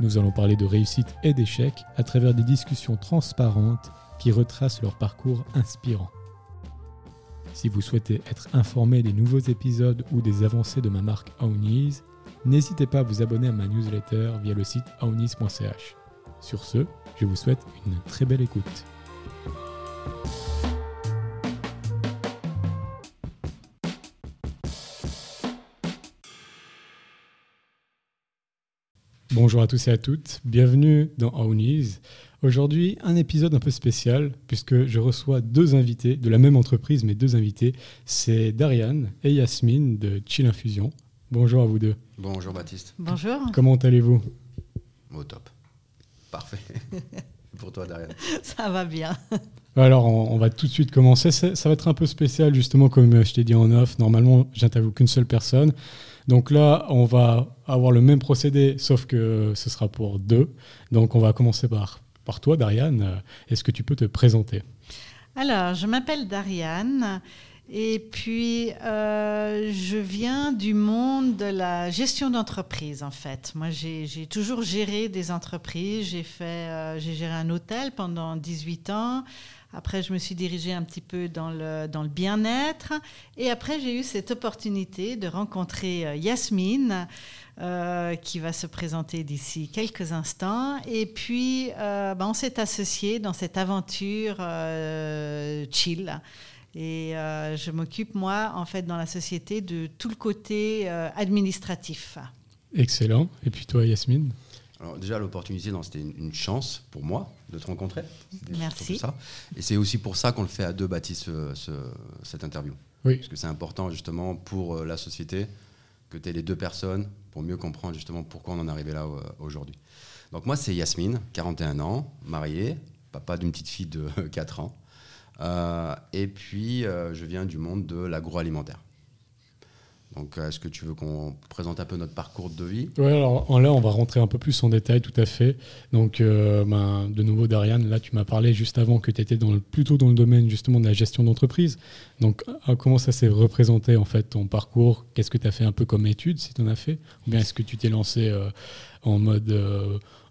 Nous allons parler de réussite et d'échec à travers des discussions transparentes qui retracent leur parcours inspirant. Si vous souhaitez être informé des nouveaux épisodes ou des avancées de ma marque Aounis, n'hésitez pas à vous abonner à ma newsletter via le site aounis.ch. Sur ce, je vous souhaite une très belle écoute. Bonjour à tous et à toutes, bienvenue dans Aounis. Aujourd'hui, un épisode un peu spécial puisque je reçois deux invités de la même entreprise, mais deux invités. C'est Dariane et Yasmine de Chill Infusion. Bonjour à vous deux. Bonjour Baptiste. Bonjour. Comment allez-vous? Au top. Parfait. Pour toi, Dariane. Ça va bien. Alors, on, va tout de suite commencer. Ça, ça va être un peu spécial, justement, comme je t'ai dit en off. Normalement, j'interviewe qu'une seule personne. Donc là, on va avoir le même procédé, sauf que ce sera pour deux. Donc on va commencer par, par toi, Dariane. Est-ce que tu peux te présenter? Alors, je m'appelle Dariane. Et puis, euh, je viens du monde de la gestion d'entreprise, en fait. Moi, j'ai toujours géré des entreprises. J'ai euh, géré un hôtel pendant 18 ans. Après, je me suis dirigée un petit peu dans le, dans le bien-être. Et après, j'ai eu cette opportunité de rencontrer euh, Yasmine, euh, qui va se présenter d'ici quelques instants. Et puis, euh, ben, on s'est associés dans cette aventure chill. Et je m'occupe, moi, en fait, dans la société, de tout le côté administratif. Excellent. Et puis toi, Yasmine? Alors déjà, l'opportunité, c'était une, chance pour moi de te rencontrer. Merci. Ça. Et c'est aussi pour ça qu'on le fait à deux, Baptiste, cette interview. Oui. Parce que c'est important justement pour euh, la société que tu aies les deux personnes pour mieux comprendre justement pourquoi on en est arrivé là euh, aujourd'hui. Donc moi, c'est Yasmine, 41 ans, mariée, papa d'une petite fille de 4 ans. Euh, et puis, je viens du monde de l'agroalimentaire. Donc, est-ce que tu veux qu'on présente un peu notre parcours de vie? Oui, alors là, on va rentrer un peu plus en détail, tout à fait. Donc, euh, ben, de nouveau, Dariane, là, tu m'as parlé juste avant que tu étais dans le, plutôt dans le domaine justement de la gestion d'entreprise. Donc, euh, comment ça s'est représenté, en fait, ton parcours? Qu'est-ce que tu as fait un peu comme étude, si tu en as fait? Ou bien est-ce que tu t'es lancé euh, en mode...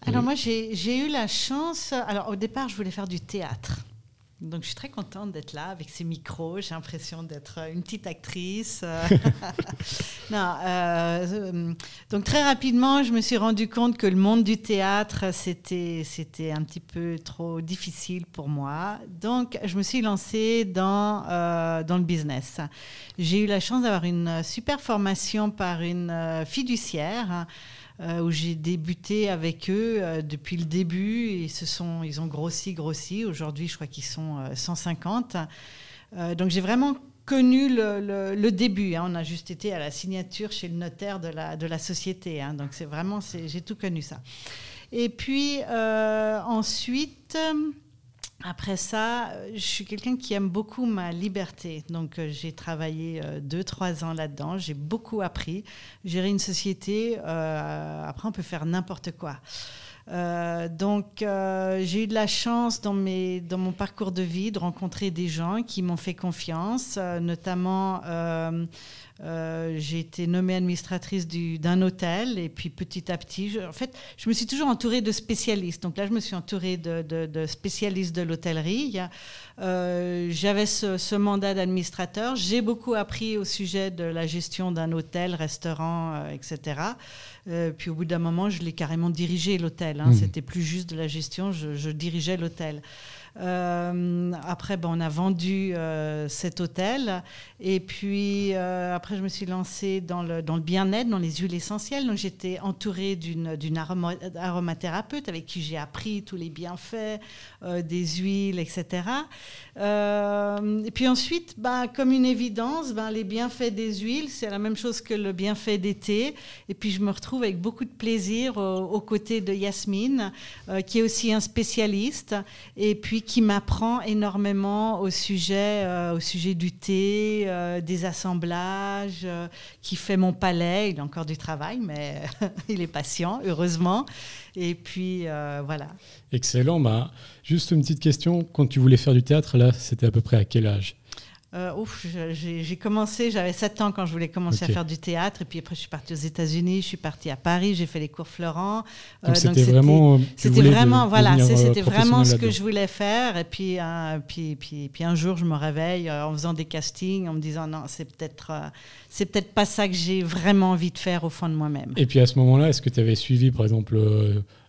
alors, moi, j'ai eu la chance... Alors, au départ, je voulais faire du théâtre. Donc, je suis très contente d'être là avec ces micros. J'ai l'impression d'être une petite actrice. non, euh, donc, très rapidement, je me suis rendu compte que le monde du théâtre, c'était, c'était un petit peu trop difficile pour moi. Donc, je me suis lancée dans, euh, dans le business. J'ai eu la chance d'avoir une super formation par une euh, fiduciaire. Euh, où j'ai débuté avec eux euh, depuis le début. Et se sont, ils ont grossi, grossi. Aujourd'hui, je crois qu'ils sont 150. Euh, donc j'ai vraiment connu le, le, début. Hein. On a juste été à la signature chez le notaire de la, de la société. Hein. Donc c'est vraiment, j'ai tout connu ça. Et puis ensuite... Après ça, euh, je suis quelqu'un qui aime beaucoup ma liberté. Donc, euh, j'ai travaillé euh, deux, trois ans là-dedans. J'ai beaucoup appris. Gérer une société, après, on peut faire n'importe quoi. donc, j'ai eu de la chance dans, mes, dans mon parcours de vie de rencontrer des gens qui m'ont fait confiance, notamment euh, j'ai été nommée administratrice d'un hôtel et puis petit à petit, en fait, je me suis toujours entourée de spécialistes. Donc là, je me suis entourée de, spécialistes de l'hôtellerie. Euh, j'avais ce, mandat d'administrateur. J'ai beaucoup appris au sujet de la gestion d'un hôtel, restaurant, euh, etc. puis au bout d'un moment, je l'ai carrément dirigé l'hôtel. Hein. Mmh. C'était plus juste de la gestion, je, je dirigeais l'hôtel. Après, ben, on a vendu cet hôtel. Et puis, après, je me suis lancée dans le, dans le bien-être, dans les huiles essentielles. Donc, j'étais entourée d'une aromathérapeute avec qui j'ai appris tous les bienfaits des huiles, etc. et puis ensuite, ben, comme une évidence, ben, les bienfaits des huiles, c'est la même chose que le bienfait d'été. Et puis, je me retrouve avec beaucoup de plaisir aux, côtés de Yasmine, euh, qui est aussi un spécialiste et puis qui m'apprend énormément au sujet, euh, au sujet du thé, euh, des assemblages, qui fait mon palais. Il a encore du travail, mais il est patient, heureusement. Et puis, voilà. Excellent. Bah, juste une petite question. Quand tu voulais faire du théâtre, là, c'était à peu près à quel âge? Euh, j'ai commencé, j'avais 7 ans quand je voulais commencer à faire du théâtre. Et puis après, je suis partie aux États-Unis, je suis partie à Paris, j'ai fait les cours Florent. euh, c'était vraiment. C'était vraiment, voilà, c'était vraiment ce que je voulais faire. Et puis, puis, puis, puis, un jour, je me réveille euh, en faisant des castings, en me disant non, c'est peut-être c'est peut-être pas ça que j'ai vraiment envie de faire au fond de moi-même. Et puis à ce moment-là, est-ce que tu avais suivi, par exemple,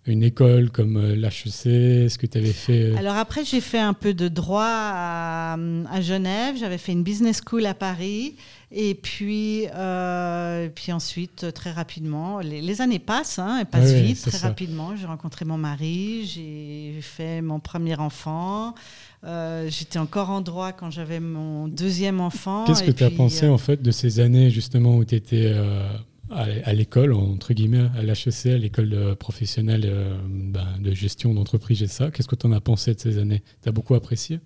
une école comme euh, l'HEC Est-ce que tu avais fait euh, Alors après, j'ai fait un peu de droit à, Genève. J'avais fait une business school à Paris. Et puis, euh, puis ensuite, très rapidement, les, années passent, hein, elles passent vite, très rapidement. J'ai rencontré mon mari, j'ai fait mon premier enfant. J'étais encore en droit quand j'avais mon deuxième enfant. Qu'est-ce que tu as pensé en fait de ces années justement où tu étais à l'école, entre guillemets, à l'HEC, à l'école professionnelle euh, ben, de gestion d'entreprise et ça. Qu'est-ce que tu en as pensé de ces années? Tu as beaucoup apprécié?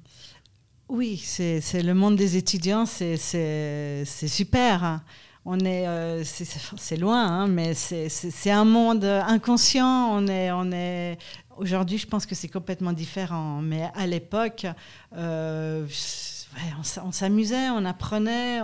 Oui, c'est le monde des étudiants, c'est super. Hein. On est, euh, c'est loin, hein, mais c'est un monde inconscient. On est, on est. Aujourd'hui, je pense que c'est complètement différent. Mais à l'époque, euh, on s'amusait, on apprenait,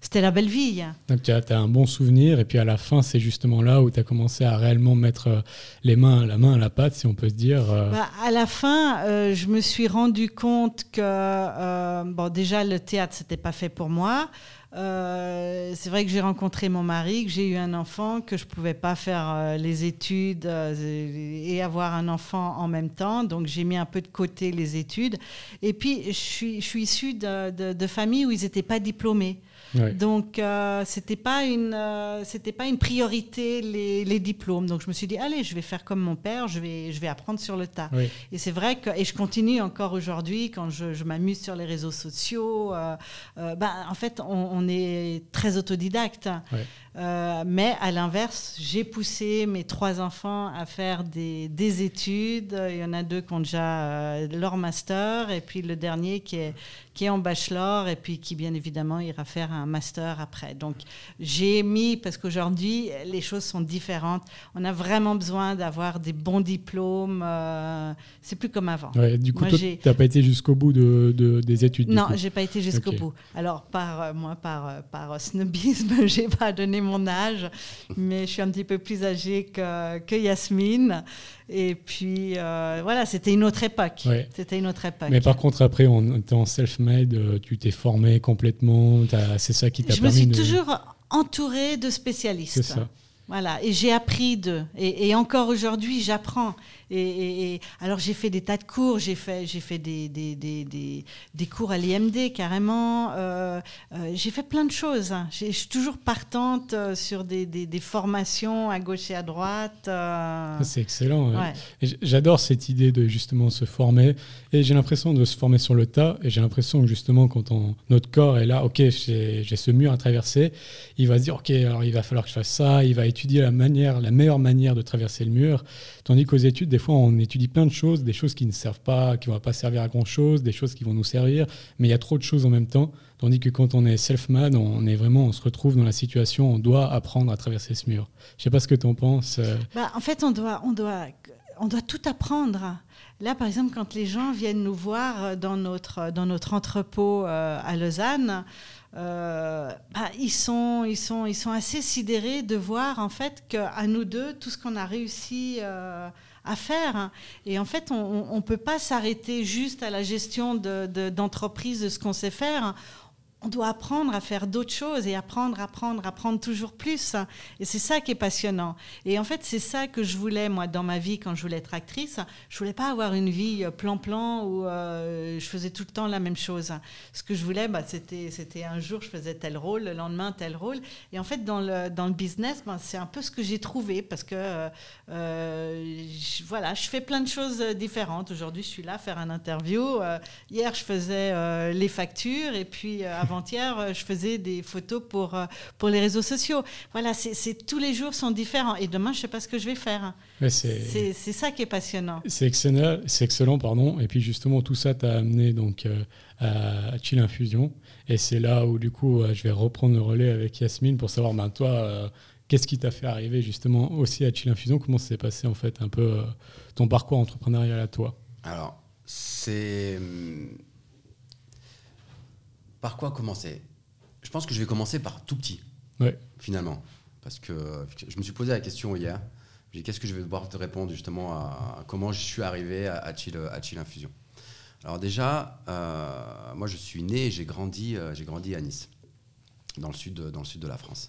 c'était la belle vie. Donc tu as, un bon souvenir, et puis à la fin, c'est justement là où tu as commencé à réellement mettre euh, les mains, la main à la pâte, si on peut se dire. Euh. Bah, à la fin, euh, je me suis rendu compte que, bon, déjà, le théâtre, c'était pas fait pour moi. Euh, c'est vrai que j'ai rencontré mon mari, que j'ai eu un enfant, que je ne pouvais pas faire euh, les études euh, et avoir un enfant en même temps. Donc j'ai mis un peu de côté les études. Et puis je suis, issue de, de, de familles où ils n'étaient pas diplômés. Donc, euh, c'était pas une, euh, c'était pas une priorité les, les, diplômes. Donc, je me suis dit, allez, je vais faire comme mon père, je vais, je vais apprendre sur le tas. Et c'est vrai que, et je continue encore aujourd'hui quand je, je m'amuse sur les réseaux sociaux. Euh, ben, en fait, on, on, est très autodidacte. Euh, mais à l'inverse, j'ai poussé mes trois enfants à faire des, des, études. Il y en a deux qui ont déjà euh, leur master, et puis le dernier qui est, qui est en bachelor, et puis qui, bien évidemment, ira faire un master après. Donc, j'ai mis, parce qu'aujourd'hui, les choses sont différentes. On a vraiment besoin d'avoir des bons diplômes. Euh, c'est plus comme avant. du coup, tu n'as pas été jusqu'au bout de, de, des études Non, j'ai pas été jusqu'au bout. Alors, par, moi, par, par snobisme, j'ai pas donné mon âge, mais je suis un petit peu plus âgée que, que Yasmine. Et puis, euh, voilà, c'était une autre époque. C'était une autre époque. Mais par contre, après, on était en self-made, euh, tu t'es formé complètement, c'est ça qui t'a permis Je me suis toujours entourée de spécialistes. C'est ça. Voilà, et j'ai appris d'eux. Et, et, encore aujourd'hui, j'apprends. Et, alors j'ai fait des tas de cours, j'ai fait, j'ai fait des, des, des, des, cours à l'IMD carrément, euh, euh, j'ai fait plein de choses. Je suis toujours partante euh, sur des, formations à gauche et à droite. C'est excellent. J'adore cette idée de justement se former et j'ai l'impression de se former sur le tas et j'ai l'impression que justement quand on, notre corps est là, ok, j'ai ce mur à traverser, il va se dire, ok, alors il va falloir que je fasse ça, il va étudier la manière, la meilleure manière de traverser le mur, tandis qu'aux études, des fois, on étudie plein de choses, des choses qui ne servent pas, qui ne vont pas servir à grand-chose, des choses qui vont nous servir, mais il y a trop de choses en même temps. Tandis que quand on est self-made, on est vraiment, on se retrouve dans la situation, on doit apprendre à traverser ce mur. Je ne sais pas ce que tu en penses. Euh. Bah, en fait, on doit, on, doit, on doit tout apprendre. Là, par exemple, quand les gens viennent nous voir dans notre, dans notre entrepôt euh, à Lausanne, euh, bah, ils, sont, ils, sont, ils sont assez sidérés de voir en fait qu'à nous deux, tout ce qu'on a réussi euh, à faire. Hein. Et en fait, on ne peut pas s'arrêter juste à la gestion d'entreprise de, de, ce qu'on sait faire on doit apprendre à faire d'autres choses et apprendre, apprendre, apprendre toujours plus. Et c'est ça qui est passionnant. Et en fait, c'est ça que je voulais, moi, dans ma vie, quand je voulais être actrice. Je voulais pas avoir une vie euh, plan-plan où euh, je faisais tout le temps la même chose. Ce que je voulais, bah, c'était, un jour, je faisais tel rôle, le lendemain, tel rôle. Et en fait, dans le, dans le business, bah, c'est un peu ce que j'ai trouvé parce que, euh, je, voilà, je fais plein de choses différentes. Aujourd'hui, je suis là à faire un interview. hier, je faisais les factures et puis avant hier euh, je faisais des photos pour, euh, pour les réseaux sociaux. Voilà, c'est tous les jours sont différents. Et demain, je ne sais pas ce que je vais faire. C'est ça qui est passionnant. C'est excellent, excellent, pardon. Et puis justement, tout ça t'a amené donc euh, à Chill Infusion. Et c'est là où du coup, je vais reprendre le relais avec Yasmine pour savoir, ben, toi, qu'est-ce qui t'a fait arriver justement aussi à Chill Infusion? Comment s'est passé en fait un peu ton parcours entrepreneurial à toi? Alors, c'est hum, par quoi commencer? Je pense que je vais commencer par tout petit, finalement. Parce que je me suis posé la question hier. Qu'est-ce que je vais devoir te répondre justement à, comment je suis arrivé à, à, Chill, à Infusion? Alors déjà, euh, moi je suis né et j'ai grandi, euh, j'ai grandi à Nice, dans le, sud, dans le sud de la France,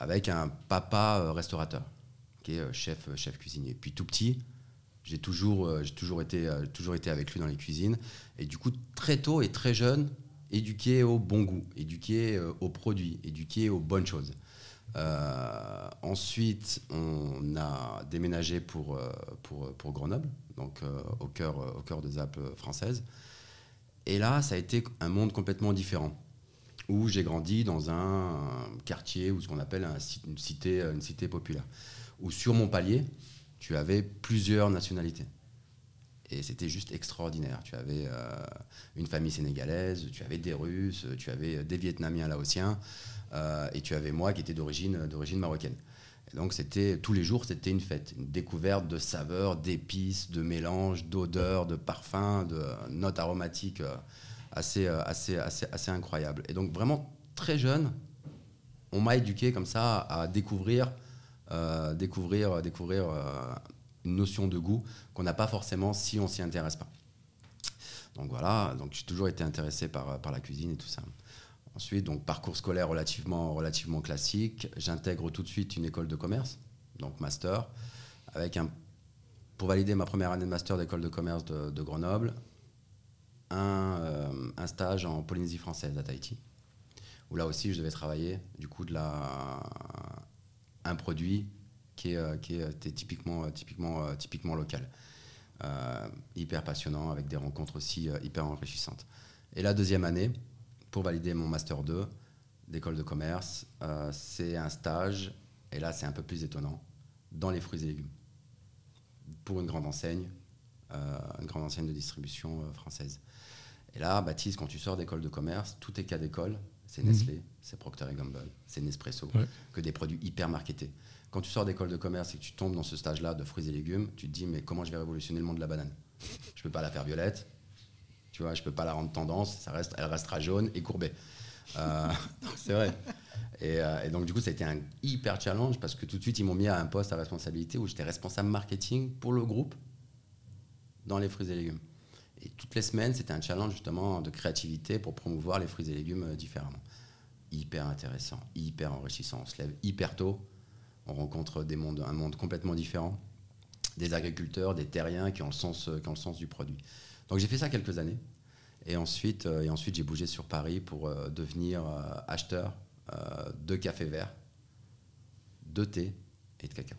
avec un papa euh, restaurateur, qui est chef, chef cuisinier. Puis tout petit, j'ai toujours, j'ai toujours, été, toujours été avec lui dans les cuisines. Et du coup, très tôt et très jeune, éduquer au bon goût, éduquer euh, aux produits, éduquer aux bonnes choses. Euh, ensuite, on a déménagé pour, euh, pour, Grenoble, donc au, cœur, au cœur des Alpes françaises. Et là, ça a été un monde complètement différent, où j'ai grandi dans un, quartier ou ce qu'on appelle une, cité, une cité populaire, où sur mon palier, tu avais plusieurs nationalités. Et c'était juste extraordinaire. Tu avais euh, une famille sénégalaise, tu avais des Russes, tu avais des Vietnamiens laotiens, euh, et tu avais moi qui était d'origine, d'origine marocaine. Donc c'était tous les jours, c'était une fête, une découverte de saveurs, d'épices, de mélanges, d'odeurs, de parfums, de notes aromatiques euh, assez, assez, assez, assez incroyables. Et donc vraiment très jeune, on m'a éduqué comme ça à découvrir, découvrir, découvrir une notion de goût qu'on n'a pas forcément si on s'y intéresse pas. Donc voilà, donc j'ai toujours été intéressé par, la cuisine et tout ça. Ensuite, donc parcours scolaire relativement, relativement classique. J'intègre tout de suite une école de commerce, donc master, avec un, pour valider ma première année de master d'école de commerce de, Grenoble, un, euh, un, stage en Polynésie française à Tahiti, où là aussi je devais travailler du coup de la, un produit qui, est, euh, typiquement, euh, typiquement, euh, typiquement local. hyper passionnant, avec des rencontres aussi hyper enrichissantes. Et la deuxième année, pour valider mon Master 2 d'école de commerce, c'est un stage, et là c'est un peu plus étonnant, dans les fruits et légumes, pour une grande enseigne, une grande enseigne de distribution française. Et là, Baptiste, quand tu sors d'école de commerce, tout est cas d'école, c'est mhm. Nestlé, c'est Procter Gamble, c'est Nespresso, que des produits hyper marketés quand tu sors d'école de commerce et que tu tombes dans ce stage-là de fruits et légumes, tu te dis mais comment je vais révolutionner le monde de la banane? Je peux pas la faire violette, tu vois, je peux pas la rendre tendance, ça reste, elle restera jaune et courbée. Euh, c'est vrai. Euh, et, donc du coup, ça a été un hyper challenge parce que tout de suite, ils m'ont mis à un poste à responsabilité où j'étais responsable marketing pour le groupe dans les fruits et légumes. Et toutes les semaines, c'était un challenge justement de créativité pour promouvoir les fruits et légumes euh, différemment. Hyper intéressant, hyper enrichissant. On se lève hyper tôt on rencontre des mondes, un monde complètement différent, des agriculteurs, des terriens qui ont le sens, qui ont le sens du produit. Donc j'ai fait ça quelques années. Et ensuite, euh, et ensuite j'ai bougé sur Paris pour euh, devenir euh, acheteur de café vert, de thé et de cacao.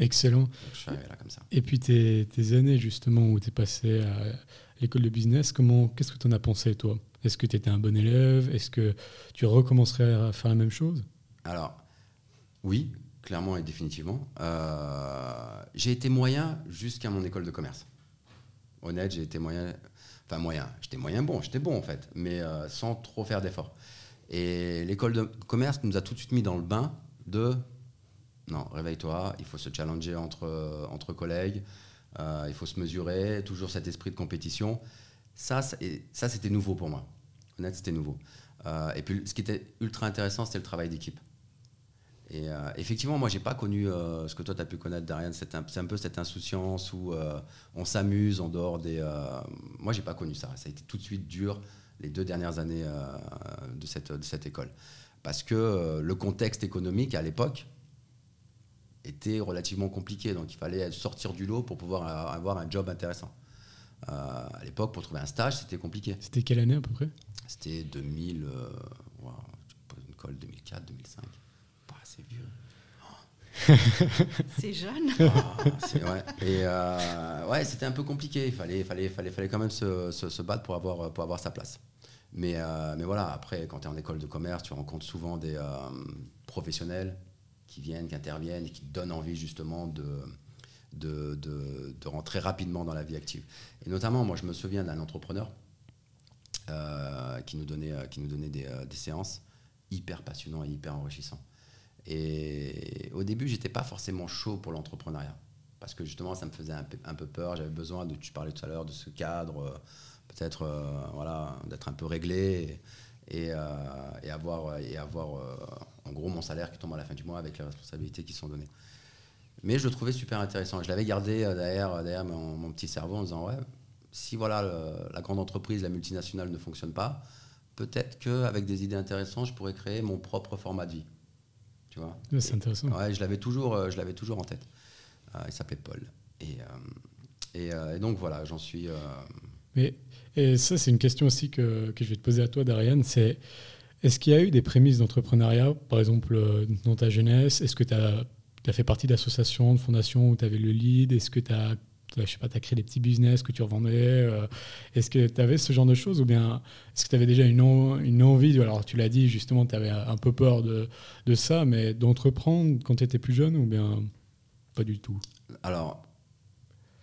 Excellent. je suis arrivé là comme ça. Et puis tes, tes années justement où tu es passé à l'école de business, comment, qu'est-ce que tu en as pensé toi? Est-ce que tu étais un bon élève? Est-ce que tu recommencerais à faire la même chose? Alors, oui, clairement et définitivement. Euh, j'ai été moyen jusqu'à mon école de commerce. Honnête, j'ai été moyen. Enfin, moyen. J'étais moyen bon, j'étais bon en fait, mais euh, sans trop faire d'efforts. Et l'école de commerce nous a tout de suite mis dans le bain de non, réveille-toi, il faut se challenger entre, entre collègues, euh, il faut se mesurer, toujours cet esprit de compétition. Ça, ça c'était nouveau pour moi. Honnête, c'était nouveau. et puis, ce qui était ultra intéressant, c'était le travail d'équipe. Et euh, effectivement, moi, j'ai pas connu euh, ce que toi, tu as pu connaître, Darian. C'est un, peu cette insouciance où euh, on s'amuse en dehors des. moi, j'ai pas connu ça. Ça a été tout de suite dur les deux dernières années de, cette, de cette école. Parce que le contexte économique à l'époque était relativement compliqué. Donc, il fallait sortir du lot pour pouvoir avoir un job intéressant. À l'époque, pour trouver un stage, c'était compliqué. C'était quelle année à peu près? C'était 2000, euh, wow, une colle 2004, 2005. C'est jeune. Ah. Et euh, ouais, c'était un peu compliqué. Il fallait, fallait, fallait, fallait quand même se, battre pour avoir, sa place. Mais, euh, mais voilà, après, quand tu es en école de commerce, tu rencontres souvent des euh, professionnels qui viennent, qui interviennent qui te donnent envie justement de, rentrer rapidement dans la vie active. Et notamment, moi, je me souviens d'un entrepreneur qui nous donnait, des, des séances hyper passionnantes et hyper enrichissantes. Et au début, j'étais pas forcément chaud pour l'entrepreneuriat. Parce que justement, ça me faisait un peu, peur. J'avais besoin, de, tu parlais tout à l'heure, de ce cadre, euh, peut-être euh, voilà, d'être un peu réglé et, euh, avoir, en gros mon salaire qui tombe à la fin du mois avec les responsabilités qui sont données. Mais je le trouvais super intéressant. Je l'avais gardé derrière, derrière mon, petit cerveau en disant Ouais, si voilà, la grande entreprise, la multinationale ne fonctionne pas, peut-être qu'avec des idées intéressantes, je pourrais créer mon propre format de vie. Tu vois C'est intéressant. Ouais, je l'avais toujours, euh, je l'avais toujours en tête. Euh, il s'appelait Paul. Et, euh, et, et donc voilà, j'en suis. Mais, et ça, c'est une question aussi que, que je vais te poser à toi, Darian. C'est est-ce qu'il y a eu des prémices d'entrepreneuriat, par exemple, dans ta jeunesse? Est-ce que tu as, fait partie d'associations, de fondations où tu avais le lead? Est-ce que tu as, je sais pas, as créé des petits business que tu revendais euh, Est-ce que tu avais ce genre de choses Ou bien est-ce que tu avais déjà une, en- une envie Alors, tu l'as dit, justement, tu avais un peu peur de, de ça, mais d'entreprendre quand tu étais plus jeune ou bien pas du tout? Alors,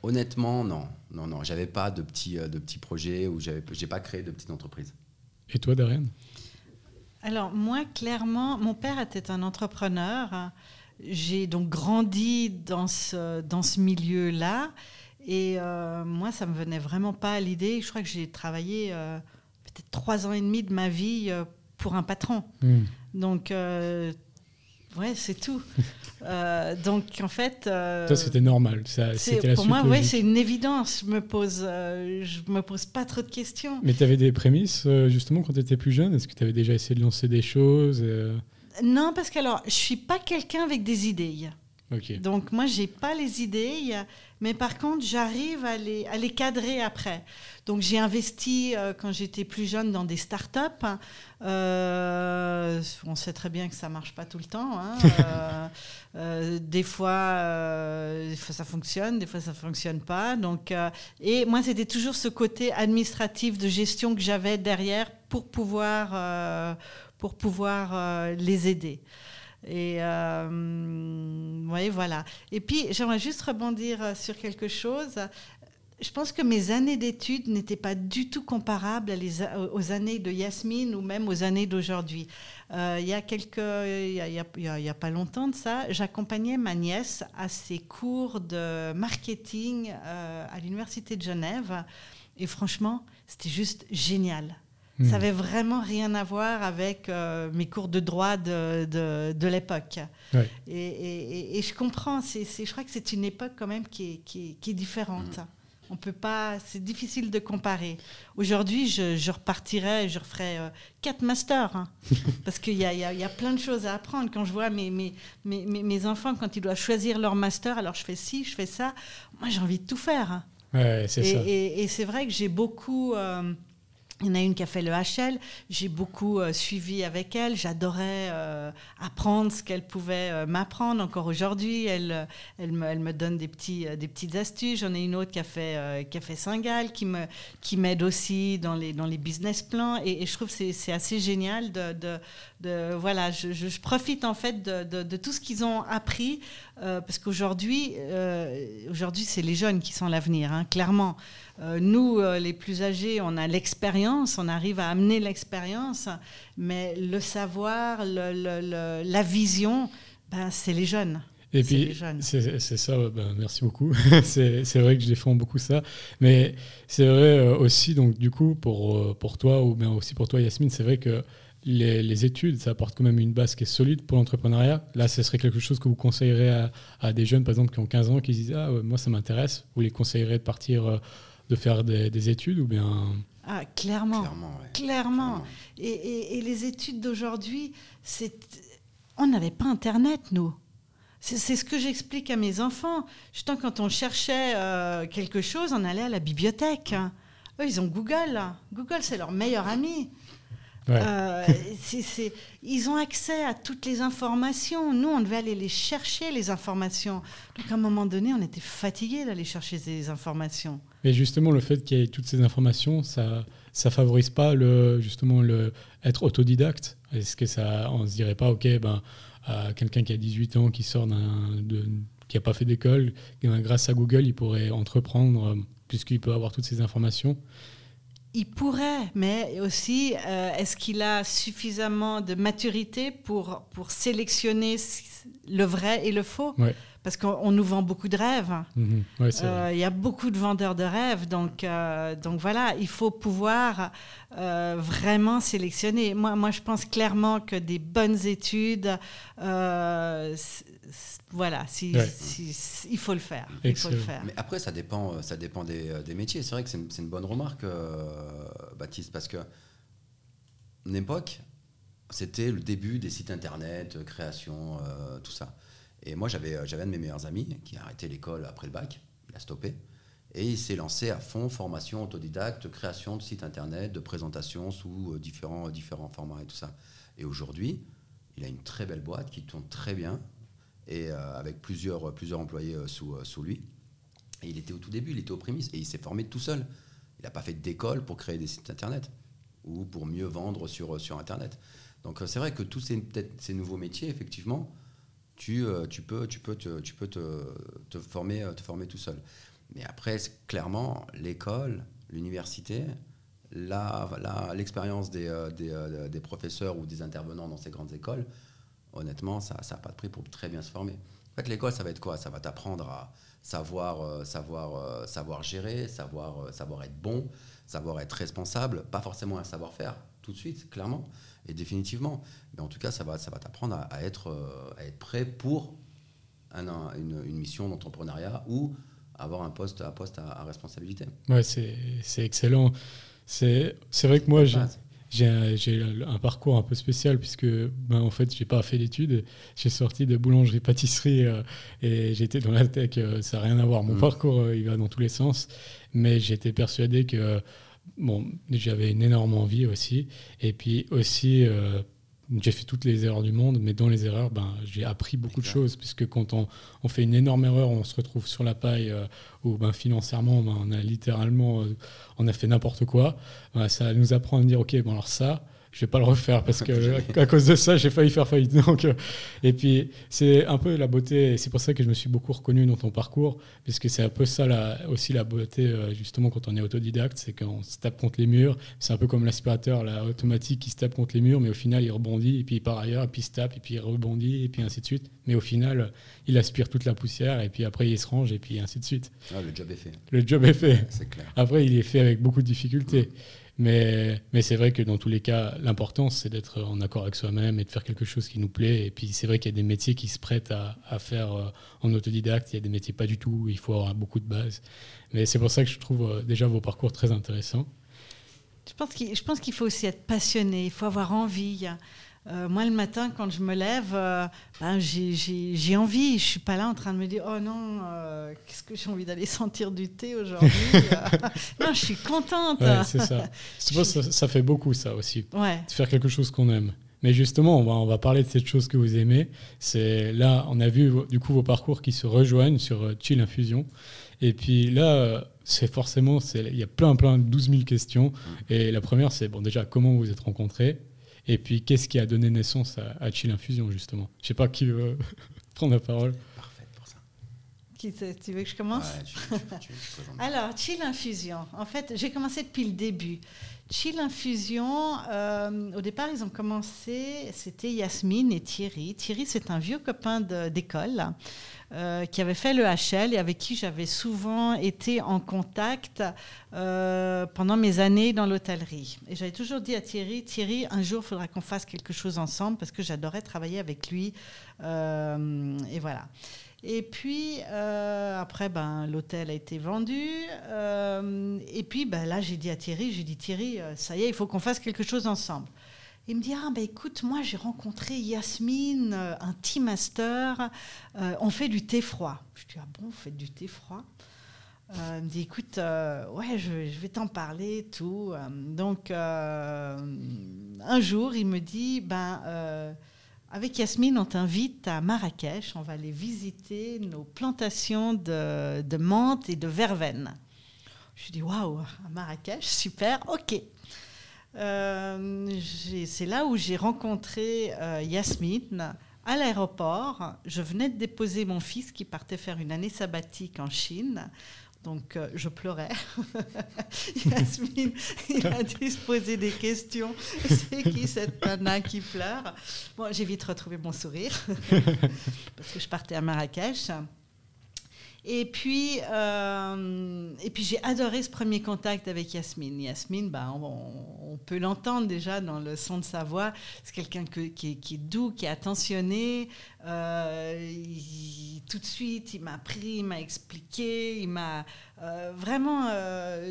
honnêtement, non. Non, non. J'avais pas de petits, euh, de petits projets ou j'ai pas créé de petites entreprises. Et toi, Darian Alors moi, clairement, mon père était un entrepreneur. J'ai donc grandi dans ce, dans ce milieu-là. Et euh, moi, ça me venait vraiment pas à l'idée. Je crois que j'ai travaillé euh, peut-être trois ans et demi de ma vie euh, pour un patron. Hmm. Donc, ouais, c'est tout. Donc, en fait... Toi, c'était normal. Ça, c'était pour moi, ouais, c'est une évidence. Je me pose, je me pose pas trop de questions. Mais tu avais des prémices, justement, quand tu étais plus jeune? Est-ce que tu avais déjà essayé de lancer des choses Non, parce que alors, je suis pas quelqu'un avec des idées. Donc moi, j'ai pas les idées, mais par contre, j'arrive à les, à les cadrer après. Donc j'ai investi euh, quand j'étais plus jeune dans des startups. hein. Euh, on sait très bien que ça marche pas tout le temps. hein. Euh, des fois, des fois ça fonctionne, des fois ça fonctionne pas. Donc et moi, c'était toujours ce côté administratif de gestion que j'avais derrière pour pouvoir pour pouvoir euh, les aider. Et euh, ouais, voilà. Et puis, j'aimerais juste rebondir euh, sur quelque chose. Je pense que mes années d'études n'étaient pas du tout comparables à les aux années de Yasmine ou même aux années d'aujourd'hui. Il y a quelques, il y a, il y a- pas longtemps de ça, j'accompagnais ma nièce à ses cours de marketing à l'université de Genève. Et franchement, c'était juste génial. Hmm. Ça avait vraiment rien à voir avec euh, mes cours de droit de, de, de l'époque. Ouais. Et, et- et- je comprends, c'est, je crois que c'est une époque quand même qui est, qui est, qui est différente. On peut pas, c'est difficile de comparer. Aujourd'hui, je, je repartirais, je referais euh, quatre masters, hein. parce qu'il y y y a plein de choses à apprendre. Quand je vois mes, mes, mes, mes- enfants, quand ils doivent choisir leur master, alors je fais ci, je fais ça, moi j'ai envie de tout faire. hein. Ouais, et- et c'est vrai que j'ai beaucoup. euh, il y en a une qui a fait le HL, j'ai beaucoup euh, suivi avec elle, j'adorais euh, apprendre ce qu'elle pouvait euh, m'apprendre. Encore aujourd'hui, elle, me, donne des, petites astuces. J'en ai une autre qui a fait, qui a fait Saint-Gall, qui m'aide aussi dans les, business plans. Et, je trouve que c'est- assez génial de. voilà, je, profite en fait de, tout ce qu'ils ont appris, parce qu'aujourd'hui, aujourd'hui, c'est les jeunes qui sont l'avenir, hein, clairement. Euh, nous, euh, les plus âgés, on a l'expérience, on arrive à amener l'expérience, mais le savoir, le- le- le- la vision, ben, c'est les jeunes. Et les puis, c'est ça, ben, merci beaucoup. c'est vrai que je défends beaucoup ça. Mais c'est vrai euh, aussi, donc du coup, pour, pour toi, ou bien aussi pour toi, Yasmine, c'est vrai que les, études, ça apporte quand même une base qui est solide pour l'entrepreneuriat. Là, ce serait quelque chose que vous conseillerez à, des jeunes, par exemple, qui ont 15 ans, qui disent Ah, moi, ça m'intéresse. Vous les conseillerez de partir, euh, de faire des, études ou bien. Ah, clairement. Clairement. Et, les études d'aujourd'hui, on n'avait pas Internet, nous. C'est ce que j'explique à mes enfants. Justement, quand on cherchait euh, quelque chose, on allait à la bibliothèque. Eux, ils ont Google. Google, c'est leur meilleur ami. Euh, ils ont accès à toutes les informations. Nous, on devait aller les chercher, les informations. Donc, à un moment donné, on était fatigués d'aller chercher ces informations. Mais justement, le fait qu'il y ait toutes ces informations, ça ça favorise pas le, justement le être autodidacte? Est-ce que ça, on se dirait pas, ok, ben, quelqu'un qui a 18 ans, qui sort d'un, qui n'a pas fait d'école, grâce à Google, il pourrait entreprendre euh, puisqu'il peut avoir toutes ces informations il pourrait, mais aussi, euh, est-ce qu'il a suffisamment de maturité pour, pour sélectionner le vrai et le faux? Parce qu'on nous vend beaucoup de rêves. Mhm. Euh, il y a beaucoup de vendeurs de rêves. Donc, euh, donc voilà, il faut pouvoir vraiment sélectionner. Moi, moi, je pense clairement que des bonnes études voilà, si, il faut le faire. Il faut le faire. Mais après, ça dépend, euh, ça dépend des, euh, des métiers. C'est vrai que c'est une, une, bonne remarque, euh, Baptiste, parce que une époque, c'était le début des sites internet, création, tout ça. Et moi, j'avais, j'avais un de mes meilleurs amis qui a arrêté l'école après le bac, il a stoppé, et il s'est lancé à fond formation autodidacte, création de sites internet, de présentation sous différents, différents formats et tout ça. Et aujourd'hui, il a une très belle boîte qui tourne très bien, et euh, avec plusieurs, plusieurs employés euh, sous, euh, sous lui. Et il était au tout début, il était au prémices, et il s'est formé tout seul. Il n'a pas fait d'école pour créer des sites Internet ou pour mieux vendre sur, sur Internet. Donc c'est vrai que tous ces nouveaux métiers, effectivement, tu, tu peux, tu peux, te, tu peux te, te, former, te former tout seul. Mais après, clairement, l'école, l'université, l'expérience des, des, des, professeurs ou des intervenants dans ces grandes écoles honnêtement, ça n'a pas de prix pour très bien se former. En fait, l'école, ça va être quoi? Ça va t'apprendre à savoir, euh, savoir, euh, savoir gérer, savoir, euh, savoir être bon, savoir être responsable, pas forcément un savoir-faire tout de suite, clairement et définitivement. Mais en tout cas, ça va, ça va t'apprendre à, être, à être prêt pour une, mission d'entrepreneuriat ou avoir un poste, un poste à, responsabilité. Ouais, c'est excellent. C'est vrai que moi, j'ai j'ai un, parcours un peu spécial puisque ben, en fait j'ai pas fait d'études j'ai sorti de boulangerie pâtisserie euh, et j'étais dans la tech euh, ça n'a rien à voir mon mm. parcours euh, il va dans tous les sens mais j'étais persuadé que bon j'avais une énorme envie aussi et puis aussi j'ai fait toutes les erreurs du monde, mais dans les erreurs, ben, j'ai appris beaucoup de choses, puisque quand on, on, fait une énorme erreur, on se retrouve sur la paille, euh, où ben, financièrement, ben, on a littéralement, euh, on a fait n'importe quoi. Ben, ça nous apprend à dire, ok, bon alors ça, je vais pas le refaire parce que à cause de ça, j'ai failli faire faillite. Donc, euh, et puis c'est un peu la beauté, et c'est pour ça que je me suis beaucoup reconnu dans ton parcours, puisque c'est un peu ça aussi la beauté euh, justement quand on est autodidacte, c'est qu'on se tape contre les murs. C'est un peu comme l'aspirateur, la automatique qui se tape contre les murs, mais au final il rebondit et puis il part ailleurs, et puis il se tape et puis il rebondit et puis ainsi de suite. Mais au final, il aspire toute la poussière et puis après il se range et puis ainsi de suite. Ah, le job est fait. Le job est fait. C'est clair. Après, il est fait avec beaucoup de difficultés. Mais, mais c'est vrai que dans tous les cas, l'important, c'est d'être en accord avec soi-même et de faire quelque chose qui nous plaît. Et puis, c'est vrai qu'il y a des métiers qui se prêtent à, à faire euh, en autodidacte. Il y a des métiers pas du tout. Il faut avoir beaucoup de bases. Mais c'est pour ça que je trouve euh, déjà vos parcours très intéressants. Je pense qu'il faut aussi être passionné. Il faut avoir envie. Euh, moi, le matin, quand je me lève, euh, ben, j'ai envie. Je ne suis pas là en train de me dire Oh non, euh, qu'est-ce que j'ai envie d'aller sentir du thé aujourd'hui Non, je suis contente. c'est ça. ça. ça. fait beaucoup, ça aussi. Ouais. De faire quelque chose qu'on aime. Mais justement, on va, on va parler de cette chose que vous aimez. C'est là, on a vu du coup vos parcours qui se rejoignent sur Chill Infusion. Et puis là, c'est forcément, il y a plein, plein, 12 000 questions. Et la première, c'est bon, déjà, comment vous vous êtes rencontrés? Et puis, qu'est-ce qui a donné naissance à, Chill Infusion, justement? Je ne sais pas qui veut prendre la parole. Parfait pour ça. Qui, tu veux que je commence? Alors, Chill Infusion. En fait, j'ai commencé depuis le début. Chill Infusion, euh, au départ, ils ont commencé, c'était Yasmine et Thierry. Thierry, c'est un vieux copain d'école. Euh, qui avait fait le HL et avec qui j'avais souvent été en contact euh, pendant mes années dans l'hôtellerie. Et j'avais toujours dit à Thierry, Thierry, un jour, il faudra qu'on fasse quelque chose ensemble parce que j'adorais travailler avec lui. Euh, et voilà. Et puis, après, ben, l'hôtel a été vendu. et puis, ben, là, j'ai dit à Thierry, j'ai dit, Thierry, ça y est, il faut qu'on fasse quelque chose ensemble. Il me dit Ah, ben écoute, moi j'ai rencontré Yasmine, euh, un tea master, euh, on fait du thé froid. Je dis Ah bon, vous faites du thé froid? Euh, Il me dit Écoute, ouais, je, vais t'en parler, tout. Donc, un jour, il me dit Ben. avec Yasmine, on t'invite à Marrakech. On va aller visiter nos plantations de, de menthe et de verveine. Je dis waouh, à Marrakech, super, ok. Euh, c'est là où j'ai rencontré euh, Yasmine à l'aéroport. Je venais de déposer mon fils qui partait faire une année sabbatique en Chine. Donc, euh, je pleurais. Yasmine, il a dû se poser des questions. C'est qui cette nana qui pleure? Bon, j'ai vite retrouvé mon sourire parce que je partais à Marrakech. Et puis, euh, puis j'ai adoré ce premier contact avec Yasmine. Yasmine, bah, on, peut l'entendre déjà dans le son de sa voix. C'est quelqu'un qui, est doux, qui est attentionné. Euh, tout de suite, il m'a pris, il m'a expliqué, il m'a euh, vraiment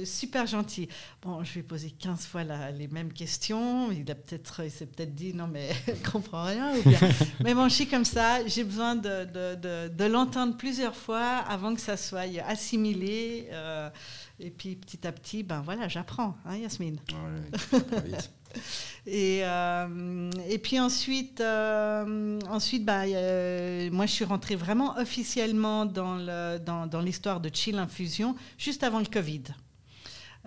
super gentil. Bon, je lui ai posé 15 fois les mêmes questions. Il a peut-être, il s'est peut-être dit non mais elle comprend rien. mais bon, je suis comme ça. J'ai besoin de, de, de l'entendre plusieurs fois avant que ça soit assimilé. Euh, et puis petit à petit, ben voilà, j'apprends, hein, Yasmine. et, euh, et puis ensuite, euh, ensuite ben, moi je suis rentrée vraiment officiellement dans, dans, l'histoire de Chill Infusion juste avant le Covid.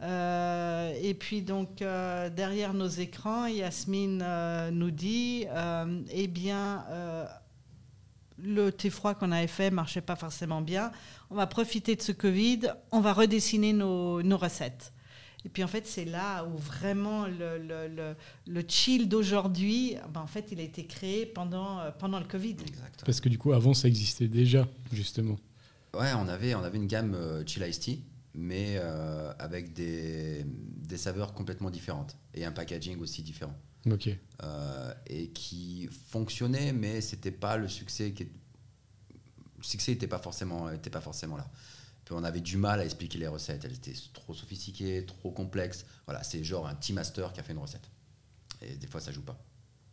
et puis donc derrière nos écrans, Yasmine nous dit, eh bien, le thé froid qu'on avait fait marchait pas forcément bien. On va profiter de ce Covid, on va redessiner nos, recettes. Et puis en fait, c'est là où vraiment le, le, le, chill d'aujourd'hui, ben, en fait, il a été créé pendant, euh, pendant le Covid. Parce que du coup, avant, ça existait déjà, justement. Ouais, on avait, on avait une gamme euh, chill iced tea, mais euh, avec des, des saveurs complètement différentes et un packaging aussi différent. Ok. Euh, et qui fonctionnait, mais c'était pas le succès qui le succès n'était pas forcément était pas forcément là. On avait du mal à expliquer les recettes, elles étaient trop sophistiquées, trop complexes. Voilà, c'est genre un team master qui a fait une recette. Et des fois ça joue pas.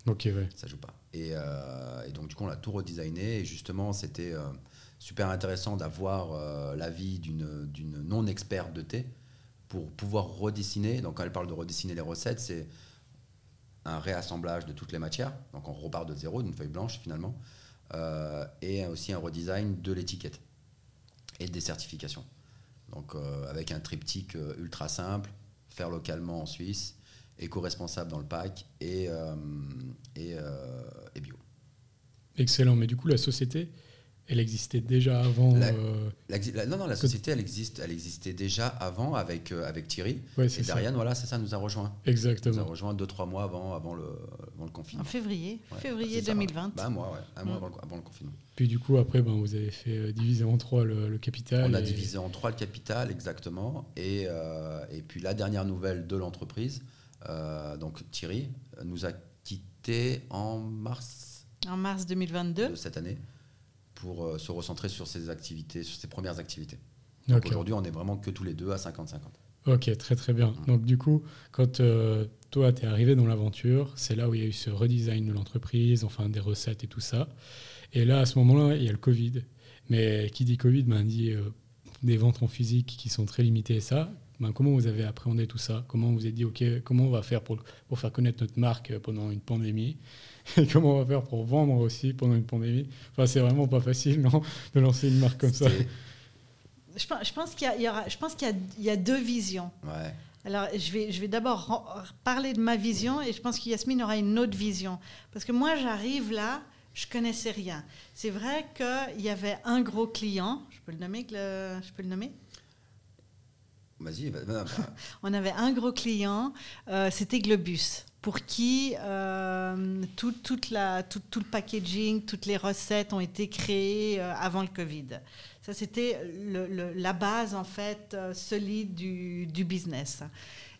Ok, ouais. Ça joue pas. Et, euh, et donc du coup on l'a tout redesigné et justement c'était euh, super intéressant d'avoir l'avis d'une d'une non experte de thé pour pouvoir redessiner. Donc quand elle parle de redessiner les recettes, c'est un réassemblage de toutes les matières, donc on repart de zéro, d'une feuille blanche finalement, euh, et aussi un redesign de l'étiquette et des certifications. Donc euh, avec un triptyque euh, ultra simple, faire localement en Suisse, éco-responsable dans le pack et, et, et, bio. Excellent, mais du coup la société, elle existait déjà avant. Euh, non, non, la société, elle, existe, elle existait déjà avant avec, euh, avec Thierry. et Darian, voilà, c'est ça, nous a rejoint. Exactement. Nous a rejoint 2-3 mois avant, avant, le, avant le confinement. En février, février 2020. Bah, un mois, ouais, un mois mm. avant, le, confinement. Puis du coup, après, ben, vous avez fait euh, diviser en trois le, capital. On a divisé en trois le capital, exactement. Et, et puis la dernière nouvelle de l'entreprise, donc Thierry, nous a quittés en mars. En mars 2022. De cette année pour euh, se recentrer sur ses activités, sur ses premières activités. Aujourd'hui, on est vraiment que tous les deux à 50-50. Ok, très très bien. Mm. Donc du coup, quand euh, toi, tu es arrivé dans l'aventure, c'est là où il y a eu ce redesign de l'entreprise, enfin des recettes et tout ça. Et là, à ce moment-là, il y a le Covid. Mais qui dit Covid, ben, dit euh, des ventes en physique qui sont très limitées et ça. Ben, comment vous avez appréhendé tout ça? Comment vous avez dit, OK, comment on va faire pour, pour faire connaître notre marque pendant une pandémie? Et comment on va faire pour vendre aussi pendant une pandémie? Enfin, c'est vraiment pas facile, non, de lancer une marque comme ça. Je pense, qu'il y, aura, je pense qu'il y, a deux visions. Ouais. Alors, je vais, je vais d'abord parler de ma vision et je pense que Yasmine aura une autre vision. Parce que moi, j'arrive là, je connaissais rien. C'est vrai qu'il y avait un gros client, je peux le nommer, je peux le nommer? Va- va- va- On avait un gros client, euh, c'était Globus, pour qui euh, tout, le packaging, toutes les recettes ont été créées euh, avant le Covid. Ça, c'était la base, en fait, solide du business.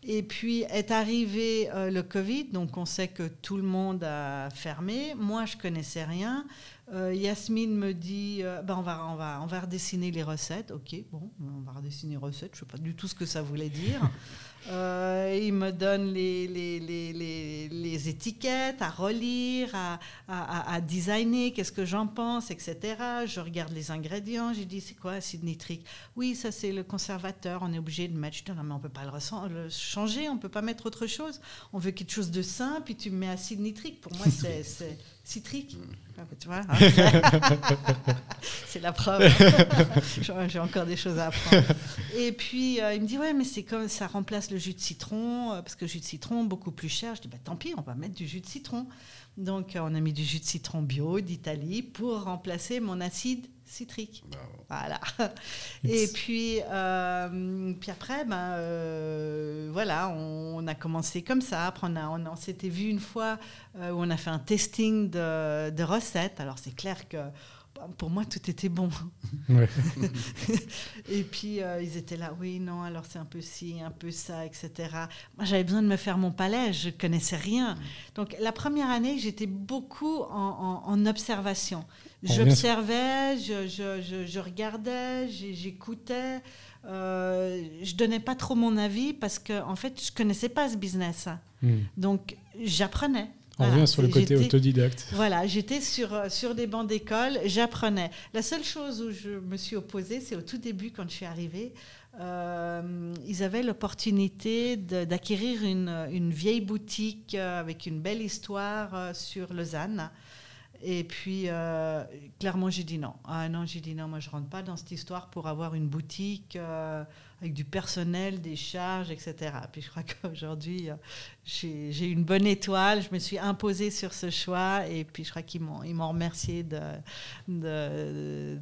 Et puis est arrivé euh, le Covid, donc on sait que tout le monde a fermé. Moi, je connaissais rien. Euh, Yasmine me dit, euh, ben on, va, on, va, on va redessiner les recettes. Ok, bon, on va redessiner les recettes. Je ne sais pas du tout ce que ça voulait dire. Euh, il me donne les, les, les, les, étiquettes à relire, à, à, designer, qu'est-ce que j'en pense, etc. Je regarde les ingrédients. J'ai dit, c'est quoi acide nitrique? Oui, ça c'est le conservateur. On est obligé de mettre. Je dis, non, mais on ne peut pas le, le changer, on ne peut pas mettre autre chose. On veut quelque chose de sain, puis tu mets acide nitrique. Pour moi, c'est c'est citrique. Ah, bah, hein, c'est la preuve. J'ai- J'ai encore des choses à apprendre. Et puis, euh, il me dit, ouais, mais c'est comme ça remplace le jus de citron, euh, parce que le jus de citron, beaucoup plus cher. Je dis, bah, tant pis, on va mettre du jus de citron. Donc, euh, on a mis du jus de citron bio d'Italie pour remplacer mon acide citrique. Bravo. Voilà. Et puis, euh, puis après, ben, euh, voilà, on, a commencé comme ça. Après, on, a- on, on s'était vu une fois euh, où on a fait un testing de, de recettes. Alors, c'est clair que pour moi, tout était bon. Ouais. Et puis, euh, ils étaient là, oui, non, alors c'est un peu ci, un peu ça, etc. Moi, j'avais besoin de me faire mon palais, je connaissais rien. Donc, la première année, j'étais beaucoup en, en- en observation. Sur- J'observais, je, je- je- je regardais, j'écoutais. Euh, je donnais pas trop mon avis parce que, en fait, je connaissais pas ce business. Hmm. Donc, j'apprenais. On Voilà. revient sur le côté autodidacte. voilà, j'étais sur, euh, sur des bancs d'école, j'apprenais. La seule chose où je me suis opposée, c'est au tout début, quand je suis arrivée, euh, ils avaient l'opportunité d'acquérir une, une vieille boutique euh, avec une belle histoire sur Lausanne. Et puis, euh, clairement, j'ai dit non. Ah non, j'ai dit non, moi, je rentre pas dans cette histoire pour avoir une boutique euh, avec du personnel, des charges, etc. Puis je crois qu'aujourd'hui, euh, j'ai une bonne étoile. Je me suis imposée sur ce choix. Et puis, je crois qu'ils m'ont remercié de ne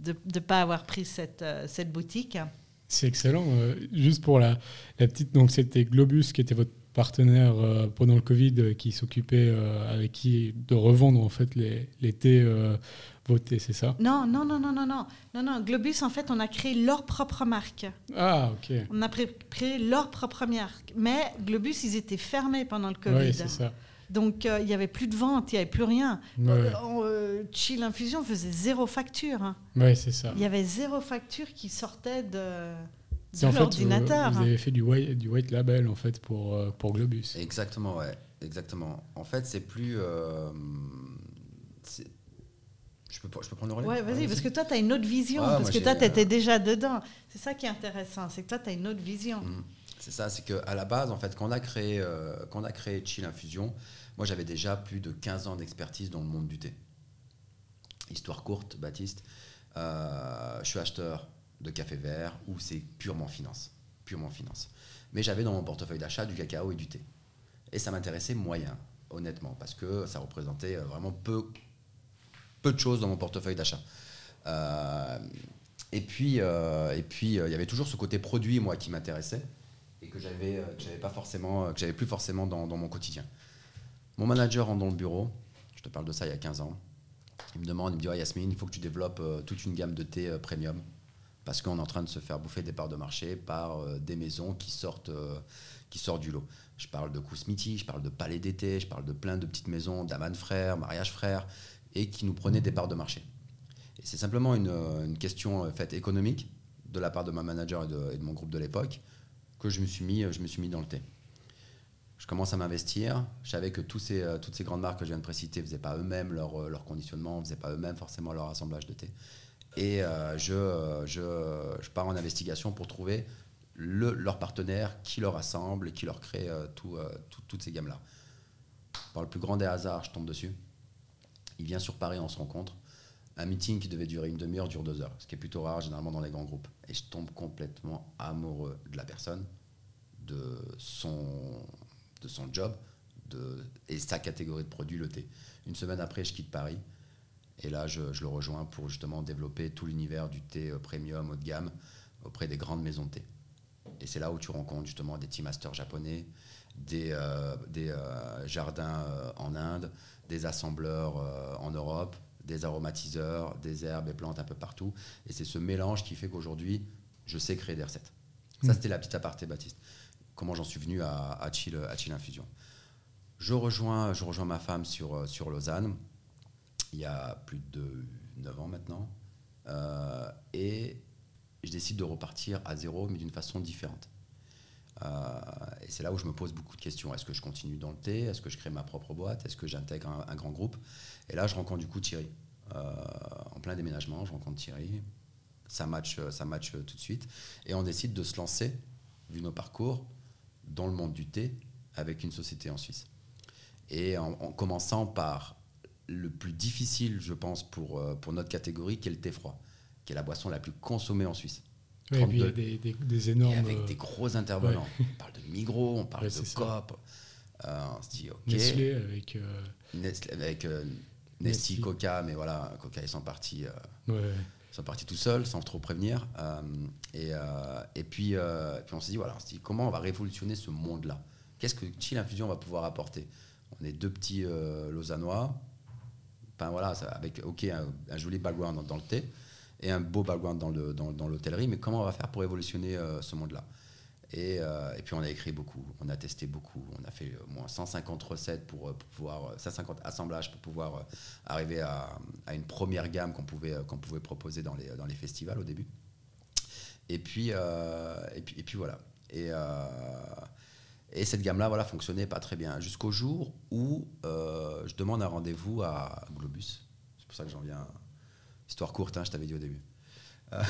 de, de, pas avoir pris cette, euh, cette boutique. C'est excellent. Euh, juste pour la, la petite, donc c'était Globus qui était votre partenaire pendant le Covid, qui s'occupait avec qui de revendre en fait les, les thés, euh, thés, c'est ça? Non, non, non, non, non, non. Non, non. Globus, en fait, on a créé leur propre marque. Ah, ok. On a créé leur propre marque. Mais Globus, ils étaient fermés pendant le Covid. Oui, c'est ça. Donc, euh, il n'y avait plus de vente, il n'y avait plus rien. Ouais, Euh, on, euh, Chill Infusion faisait zéro facture. hein. ouais, c'est ça. Il y avait zéro facture qui sortait de, C'est de vous, l'ordinateur. vous avez fait du white, du white label en fait pour, euh, pour Globus. Exactement, ouais. Exactement. En fait, c'est plus. euh, c'est- je, peux, je peux prendre le relais Ouais, vas-y, parce que toi, tu as une autre vision. Ah, parce que toi, tu étais euh, déjà dedans. C'est ça qui est intéressant, c'est que toi, tu as une autre vision. Mm. C'est ça, c'est qu'à la base, en fait, quand on a créé, euh, quand on a créé Chill Infusion, moi j'avais déjà plus de 15 ans d'expertise dans le monde du thé. Histoire courte, Baptiste, euh, je suis acheteur de café vert où c'est purement finance. Purement finance. Mais j'avais dans mon portefeuille d'achat du cacao et du thé. Et ça m'intéressait moyen, honnêtement, parce que ça représentait euh, vraiment peu, peu de choses dans mon portefeuille d'achat. Euh, et puis, euh, et puis, euh, il y avait toujours ce côté produit, moi, qui m'intéressait et que j'avais, j'avais plus forcément dans, mon quotidien. Mon manager rentre dans le bureau. Je te parle de ça il y a 15 ans. Il me demande, il me dit, Ouais, Yasmine, il faut que tu développes toute une gamme de thé premium parce qu'on est en train de se faire bouffer des parts de marché par des maisons qui sortent, qui sortent du lot. Je parle de Kousmiti, je parle de Palais d'été, je parle de plein de petites maisons, d'Aman Frères, Mariage Frères, et qui nous prenaient des parts de marché. C'est simplement une, euh, question euh, faite économique de la part de ma manager et de, mon groupe de l'époque que je me suis mis, euh, je me suis mis dans le thé. Je commence à m'investir. Je savais que toutes ces grandes marques que je viens de préciter ne faisaient pas eux-mêmes leur, conditionnement, ne faisaient pas eux-mêmes forcément leur assemblage de thé. Et je, pars en investigation pour trouver le, leur partenaire qui leur assemble et qui leur crée tout, tout- toutes ces gammes-là. Par le plus grand des hasards, je tombe dessus. Il vient sur Paris, on se rencontre. Un meeting qui devait durer une demi-heure dure deux heures, ce qui est plutôt rare généralement dans les grands groupes. Et je tombe complètement amoureux de la personne, de son, de son job et sa catégorie de produits, le thé. Une semaine après, je quitte Paris. Et là, je, le rejoins pour justement développer tout l'univers du thé euh, premium haut de gamme auprès des grandes maisons de thé. Et c'est là où tu rencontres justement des tea masters japonais, des, euh, euh, jardins en Inde, des assembleurs euh, en Europe, des aromatiseurs, des herbes et plantes un peu partout. Et c'est ce mélange qui fait qu'aujourd'hui, je sais créer des recettes. Ça, Mm. c'était la petite aparté, Baptiste. Comment j'en suis venu à, à, Chill, à Chill Infusion. Je rejoins, je rejoins ma femme sur, euh, sur Lausanne, il y a plus de 9 ans maintenant. Euh, et je décide de repartir à zéro, mais d'une façon différente. Euh, et c'est là où je me pose beaucoup de questions. Est-ce que je continue dans le thé Est-ce que je crée ma propre boîte? Est-ce que j'intègre un, grand groupe? Et là, je rencontre du coup Thierry. Euh, en plein déménagement, je rencontre Thierry. Ça match, ça match tout de suite. Et on décide de se lancer, vu nos parcours, dans le monde du thé avec une société en Suisse. Et en, en commençant par le plus difficile, je pense, pour, euh, pour notre catégorie, qui est le thé froid, qui est la boisson la plus consommée en Suisse. Et puis il y a 32. des, des- des Et énormes. avec euh, des gros intervenants. On parle de Migros, on parle Ouais, de. Coop. Euh, on se dit, OK. Nestlé avec. euh, Nestlé- avec euh, Nestlé. Nestlé, Coca, mais voilà, Coca, ils sont partis, euh, ouais. ils sont partis tout seuls, sans trop prévenir. Euh, et, euh, et puis, euh, puis on s'est dit, voilà, on dit, comment on va révolutionner ce monde-là? Qu'est-ce que Chill Infusion va pouvoir apporter? On est deux petits euh, Lausannois, enfin, voilà, ça- avec ok, un, un joli background dans, dans le thé et un beau background dans le- dans- dans l'hôtellerie, mais comment on va faire pour révolutionner euh, ce monde-là? Et, euh, et puis on a écrit beaucoup, on a testé beaucoup, on a fait au moins 150 recettes pour, euh, pouvoir, euh, 150 assemblages pour pouvoir arriver à, une première gamme qu'on pouvait, qu'on pouvait proposer dans les, dans les festivals au début. Et puis, et puis, et puis voilà. Et, et cette gamme-là voilà, fonctionnait pas très bien. Jusqu'au jour où je demande un rendez-vous à Globus. C'est pour ça que j'en viens. Histoire courte, hein, je t'avais dit au début. Euh,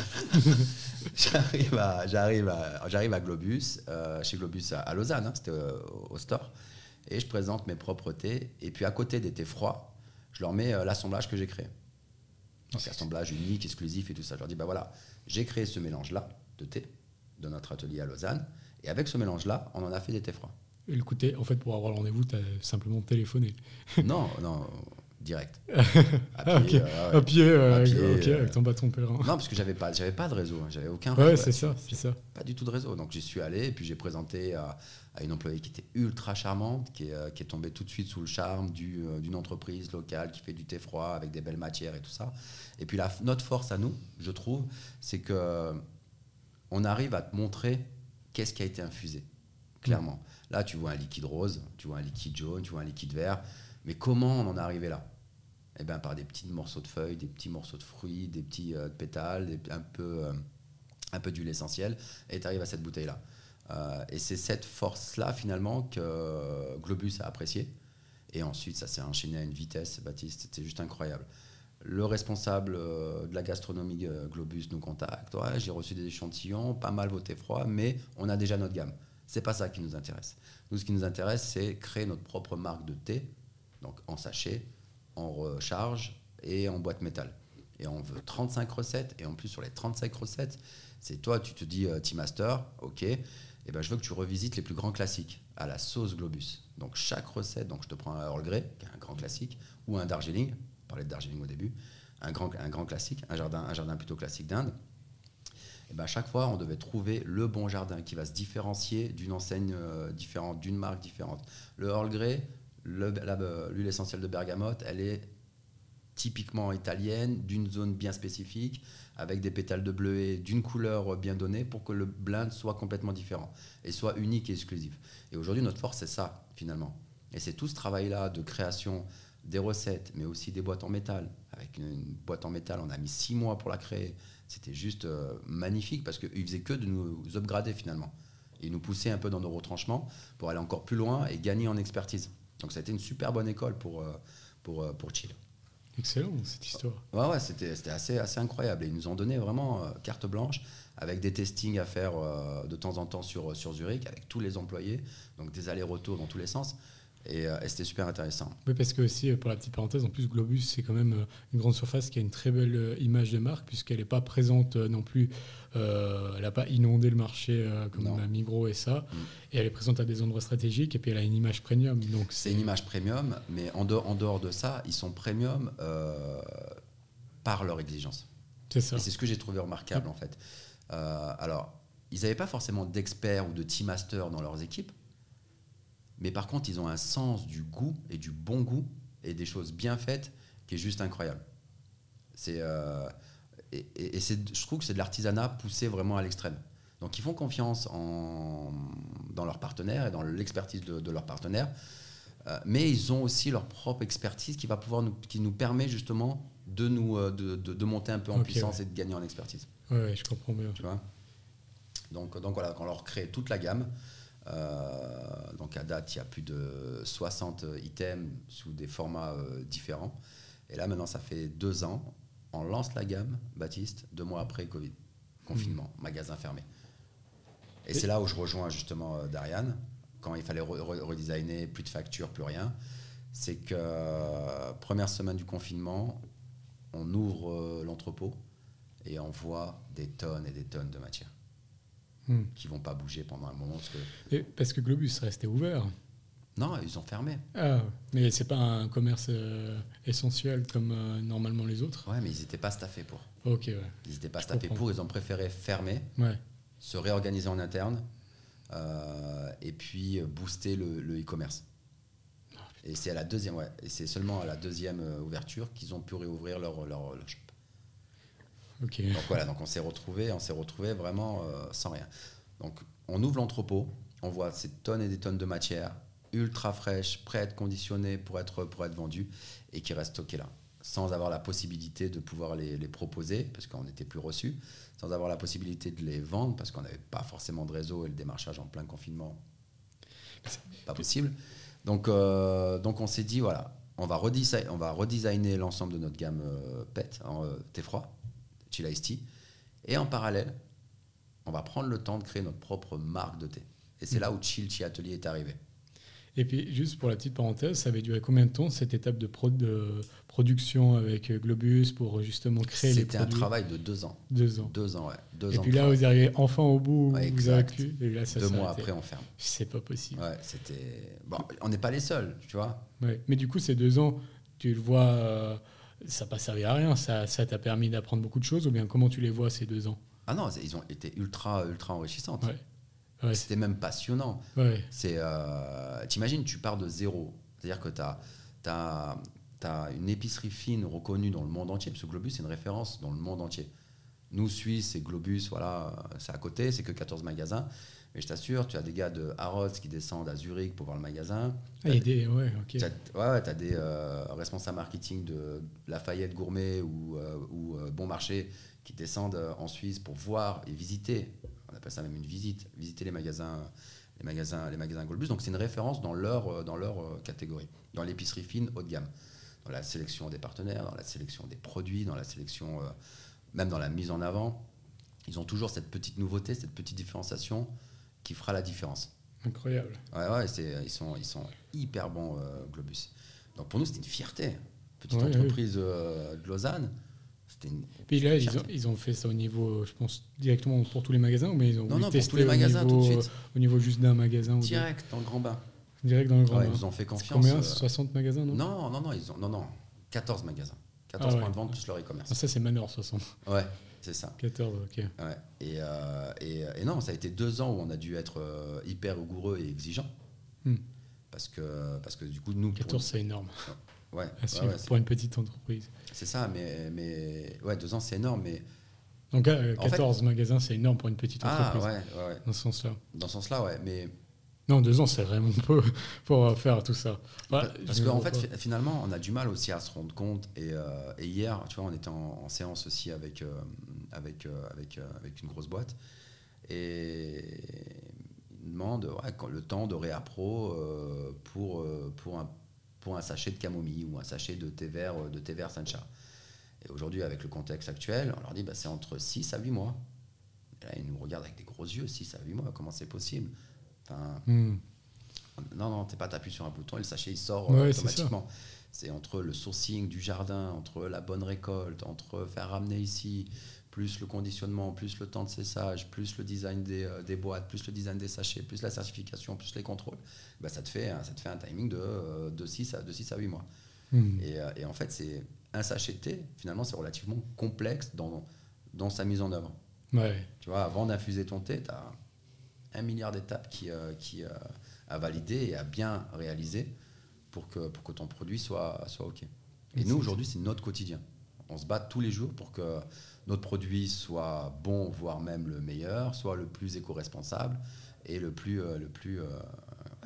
j'arrive à, j'arrive à, j'arrive à Globus, euh, chez Globus à, à Lausanne, hein, c'était euh, au, au store, et je présente mes propres thés. Et puis à côté des thés froids, je leur mets euh, l'assemblage que j'ai créé. Donc assemblage unique, exclusif et tout ça. Je leur dis, bah voilà, j'ai créé ce mélange-là de thé de notre atelier à Lausanne, et avec ce mélange-là, on en a fait des thés froids. Et le en fait, pour avoir le rendez-vous, tu as simplement téléphoné. non, non, direct. À Ah, euh, ouais. À pied, euh, À avec, pied, ok, euh, avec ton bâton pèlerin. Non, parce que j'avais pas, j'avais pas de réseau, hein, j'avais aucun Ouais, réseau. c'est là-dessus. ça, c'est ça. Pas du tout de réseau. Donc j'y suis allé et puis j'ai présenté à, à une employée qui était ultra charmante, qui est, euh, qui est tombée tout de suite sous le charme du, d'une entreprise locale qui fait du thé froid avec des belles matières et tout ça. Et puis la, notre force à nous, je trouve, c'est que on arrive à te montrer qu'est-ce qui a été infusé, clairement. Là, tu vois un liquide rose, tu vois un liquide jaune, tu vois un liquide vert, mais comment on en est arrivé là? Eh ben, par des petits morceaux de feuilles, des petits morceaux de fruits, des petits euh, pétales, un peu, euh, peu d'huile essentielle, et tu arrives à cette bouteille-là. Euh, et c'est cette force-là, finalement, que Globus a apprécié. Et ensuite, ça s'est enchaîné à une vitesse, Baptiste, c'était juste incroyable. Le responsable de la gastronomie Globus nous contacte. J'ai reçu des échantillons, pas mal voté froid, mais on a déjà notre gamme. C'est pas ça qui nous intéresse. Nous, ce qui nous intéresse, c'est créer notre propre marque de thé, donc en sachet, en recharge et en boîte métal. Et on veut 35 recettes, et en plus sur les 35 recettes, c'est toi, tu te dis euh, Master, ok, et ben je veux que tu revisites les plus grands classiques à la sauce Globus. Donc chaque recette, donc je te prends un Earl Grey, qui est un grand classique, ou un Darjeeling, on parlait de Darjeeling au début, un grand, un grand classique, un jardin, un jardin plutôt classique d'Inde. Et ben à chaque fois, on devait trouver le bon jardin qui va se différencier d'une enseigne euh, différente, d'une marque différente. Le Earl Grey, l'huile essentielle de bergamote, elle est typiquement italienne, d'une zone bien spécifique, avec des pétales de bleuet d'une couleur bien donnée pour que le blend soit complètement différent et soit unique et exclusif. Et aujourd'hui, notre force, c'est ça, finalement. Et c'est tout ce travail-là de création des recettes, mais aussi des boîtes en métal. Avec une, une boîte en métal, on a mis six mois pour la créer. C'était juste euh, magnifique parce qu'ils faisaient que de nous upgrader finalement. Et nous pousser un peu dans nos retranchements pour aller encore plus loin et gagner en expertise. Donc ça a été une super bonne école pour, euh, pour, euh, pour Chill. Excellent, cette histoire. Ouais, ouais, c'était c'était assez, assez incroyable. Et ils nous ont donné vraiment euh, carte blanche avec des testings à faire euh, de temps en temps sur, sur Zurich avec tous les employés, donc des allers-retours dans tous les sens. Et, euh, et c'était super intéressant. Oui, parce que aussi, euh, pour la petite parenthèse, en plus, Globus, c'est quand même euh, une grande surface qui a une très belle image de marque, puisqu'elle n'est pas présente non plus, euh, elle n'a pas inondé le marché euh, comme la Migros et ça, Mm. et elle est présente à des endroits stratégiques, et puis elle a une image premium. Donc C'est une image premium, mais en dehors, en dehors de ça, ils sont premium euh, par leur exigence. C'est ça. Et c'est ce que j'ai trouvé remarquable en fait. Alors, ils n'avaient pas forcément d'experts ou de team masters dans leurs équipes, mais par contre, ils ont un sens du goût et du bon goût et des choses bien faites qui est juste incroyable. C'est, euh, et, je trouve que c'est de l'artisanat poussé vraiment à l'extrême. Donc ils font confiance en, dans leurs partenaires et dans l'expertise de, de leurs partenaires, euh, mais ils ont aussi leur propre expertise qui va pouvoir nous, qui nous permet justement de nous euh, de, de, de monter un peu en puissance ouais. et de gagner en expertise. Ouais, ouais, je comprends bien. Tu vois? Donc, donc voilà, on leur crée toute la gamme. Euh, donc à date, il y a plus de 60 items sous des formats euh, différents. Et là, maintenant, ça fait deux ans. On lance la gamme, Baptiste, deux mois après Covid. Confinement, magasin fermé. Et, Et- c'est là où je rejoins justement euh, Darian, quand il fallait re- re- redesigner, plus de factures, plus rien. C'est que première semaine du confinement, on ouvre l'entrepôt et on voit des tonnes et des tonnes de matières Hmm. qui vont pas bouger pendant un moment parce que Et parce que Globus restait ouvert. non ils ont fermé Ah, mais c'est pas un commerce euh, essentiel comme euh, normalement les autres. ouais mais ils n'étaient pas staffés pour Ok, ouais. ils n'étaient pas Je staffés comprends. pour ils ont préféré fermer Ouais. se réorganiser en interne euh, et puis booster le e-commerce et c'est à la deuxième ouais et c'est seulement à la deuxième ouverture qu'ils ont pu réouvrir leur, leur, leur Donc voilà, donc on s'est retrouvé, on s'est retrouvé vraiment euh, sans rien. Donc on ouvre l'entrepôt, on voit ces tonnes et des tonnes de matière ultra fraîches, prêtes, conditionnées pour être pour être vendues et qui restent stockées là, sans avoir la possibilité de pouvoir les, proposer parce qu'on n'était plus reçus, sans avoir la possibilité de les vendre parce qu'on n'avait pas forcément de réseau et le démarchage en plein confinement, pas possible. Donc euh, donc on s'est dit voilà, on va redesigner, l'ensemble de notre gamme euh, PET thé froid. Chill Tea. Et en parallèle, on va prendre le temps de créer notre propre marque de thé. Et c'est Mhm. là où Chill Tea Atelier est arrivé. Et puis, juste pour la petite parenthèse, ça avait duré combien de temps cette étape de, pro- de production avec Globus pour justement créer les C'était un produits? travail de deux ans. Deux ans. Deux ans, ouais. Deux Et ans puis là, vous arrivez enfin au bout Ouais, vous avez. Et là, ça Deux mois après, on ferme. C'est pas possible. Ouais, c'était. Bon, on n'est pas les seuls, tu vois. Ouais. Mais du coup, ces deux ans, tu le vois, euh, ça n'a pas servi à rien. Ça ça t'a permis d'apprendre beaucoup de choses ou bien comment tu les vois ces deux ans? Ah non, c'est- ils ont été ultra, ultra enrichissantes. Ouais. Ouais, c'est- C'était même passionnant. ouais. C'est, euh, t'imagines, tu pars de zéro. C'est-à-dire que tu as, une épicerie fine reconnue dans le monde entier, parce que Globus, c'est une référence dans le monde entier. Nous, Suisse et Globus, voilà, c'est à côté, c'est que 14 magasins. Mais je t'assure, tu as des gars de Harrods qui descendent à Zurich pour voir le magasin. Ah, il des- ouais, ok. Tu as, ouais, t'as des euh, responsables marketing de Lafayette Gourmet ou, euh, ou euh, Bon Marché qui descendent en Suisse pour voir et visiter. On appelle ça même une visite, visiter les magasins, les magasins, les magasins Goldbus. Donc c'est une référence dans leur, dans leur catégorie, dans l'épicerie fine haut de gamme, dans la sélection des partenaires, dans la sélection des produits, dans la sélection, même dans la mise en avant. Ils ont toujours cette petite nouveauté, cette petite différenciation qui fera la différence. Incroyable. Ouais, ouais, ils, sont, ils sont hyper bons, euh, Globus. Donc pour nous, c'était une fierté. Petite Ouais, entreprise euh, de Lausanne, c'était une. Puis là, ils ont, ils ont fait ça au niveau, je pense, directement pour tous les magasins, mais ils ont Non, non, pour tester tous les au magasins niveau, tout de suite. Au niveau juste d'un magasin. Direct dans le grand bain. Direct dans le grand bain. ils nous ont fait confiance. Combien euh, 60 magasins, non? Non, non, non, ils ont, non, non, 14 magasins. 14 Ah points de vente plus leur e-commerce. Ah, ça, c'est Manor 60. Ouais, c'est ça. 14, ok. Ouais. Et, euh, et, et non, ça a été deux ans où on a dû être euh, hyper rigoureux et exigeant. Hmm. Parce, que, parce que du coup, nous. pour- 14, c'est énorme. Ouais, à ouais, suivre ouais, c'est- pour une petite entreprise. c'est ça, mais, mais ouais, deux ans, c'est énorme. Mais Donc, euh, En fait- 14 magasins, c'est énorme pour une petite ah entreprise. ouais, ouais, ouais. Dans ce sens-là. Dans ce sens-là, ouais. Mais Non, deux ans, c'est vraiment peu pour euh, faire tout ça. Ouais, Parce qu'en fait, pas. finalement, on a du mal aussi à se rendre compte. Et, euh, et hier, tu vois, on était en, en séance aussi avec, euh, avec, euh, avec, euh, avec une grosse boîte. Et ils demandent ouais, quand- le temps de réappro euh, pour, pour, un, pour un sachet de camomille ou un sachet de thé vert, de thé vert Sancha. Et aujourd'hui, avec le contexte actuel, on leur dit bah, c'est entre 6 à 8 mois. Et là, ils nous regardent avec des gros yeux 6 à 8 mois, comment c'est possible? Enfin, Hmm. non, non, t'es pas, t'appuies sur un bouton et le sachet il sort Ouais, automatiquement. C'est entre le sourcing du jardin, entre la bonne récolte, entre faire ramener ici, plus le conditionnement, plus le temps de séchage, plus le design des, euh, des boîtes, plus le design des sachets, plus la certification, plus les contrôles. Bah, ça, te fait, un- ça te fait un timing de, euh, de, 6 à, de 6 à 8 mois. Hmm. Et, euh, et en fait, c'est un sachet de thé, finalement, c'est relativement complexe dans, dans sa mise en œuvre. Ouais. Tu vois, avant d'infuser ton thé, tu as un milliard d'étapes qui, euh, qui euh, à valider et à bien réaliser pour que, pour que ton produit soit, soit OK. Et nous, aujourd'hui, c'est notre quotidien. On se bat tous les jours pour que notre produit soit bon, voire même le meilleur, soit le plus éco-responsable et le plus, euh, le plus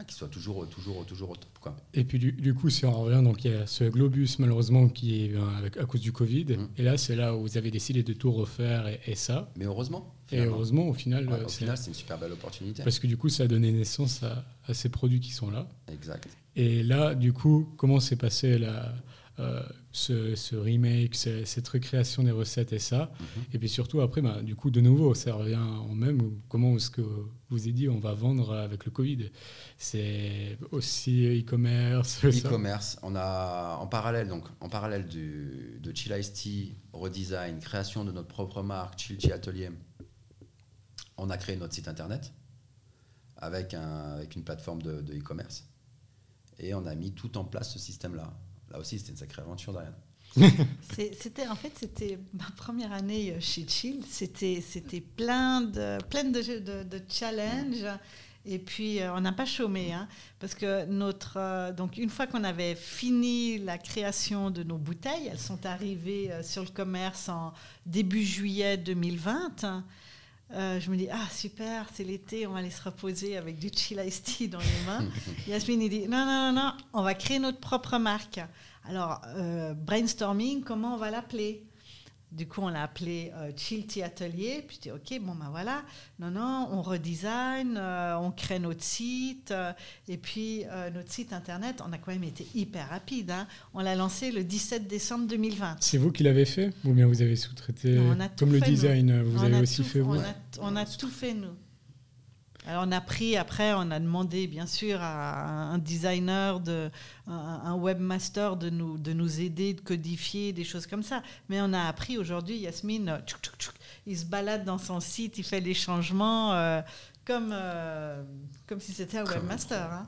qui soit toujours, toujours, toujours au top. Quoi. Et puis du, du, coup, si on revient, donc il y a ce globus malheureusement qui est avec, à cause du Covid. Mm. Et là, c'est là où vous avez décidé de tout refaire et, ça. Mais heureusement. Et heureusement, au final, ouais, au final, c'est une super belle opportunité. Parce que du coup, ça a donné naissance à, à ces produits qui sont là. Exact. Et là, du coup, comment s'est passé la, euh, ce, remake, cette recréation des recettes et ça. Mhm. Et puis surtout, après, bah, du coup, de nouveau, ça revient en même. Comment est-ce que vous avez dit on va vendre avec le Covid? C'est aussi e-commerce E-commerce. On a en parallèle, donc, en parallèle du, de Chill Ice Tea, redesign, création de notre propre marque, Chill Tea Atelier, on a créé notre site internet avec, un, avec une plateforme de e-commerce. et on a mis tout en place ce système-là. Là aussi, c'était une sacrée aventure, Diane. c'était en fait c'était ma première année chez Chill c'était c'était plein de plein de, challenges et puis euh, on n'a pas chômé hein, parce que notre euh, donc une fois qu'on avait fini la création de nos bouteilles elles sont arrivées euh, sur le commerce en début juillet 2020 je me dis, ah super, c'est l'été, on va aller se reposer avec du chill iced tea dans les mains. Yasmine, il dit, non, non, non, non, on va créer notre propre marque. Alors, euh, brainstorming, comment on va l'appeler? Du coup, on l'a appelé euh, Chill Tea Atelier. Puis je dis, OK, bon, ben voilà. Non, non, on redesign, euh, on crée notre site. et puis, notre site internet, on a quand même été hyper rapide. Hein. On l'a lancé le 17 décembre 2020. C'est vous qui l'avez fait Ou bien vous avez sous-traité Comme le design, vous avez aussi fait vous on a tout fait, nous. Alors on a pris, après, on a demandé bien sûr à un designer, de, un webmaster de nous, de nous aider, de codifier, des choses comme ça. Mais on a appris aujourd'hui, Yasmine, il se balade dans son site, il fait les changements euh, comme, euh, comme si c'était un webmaster. Hein.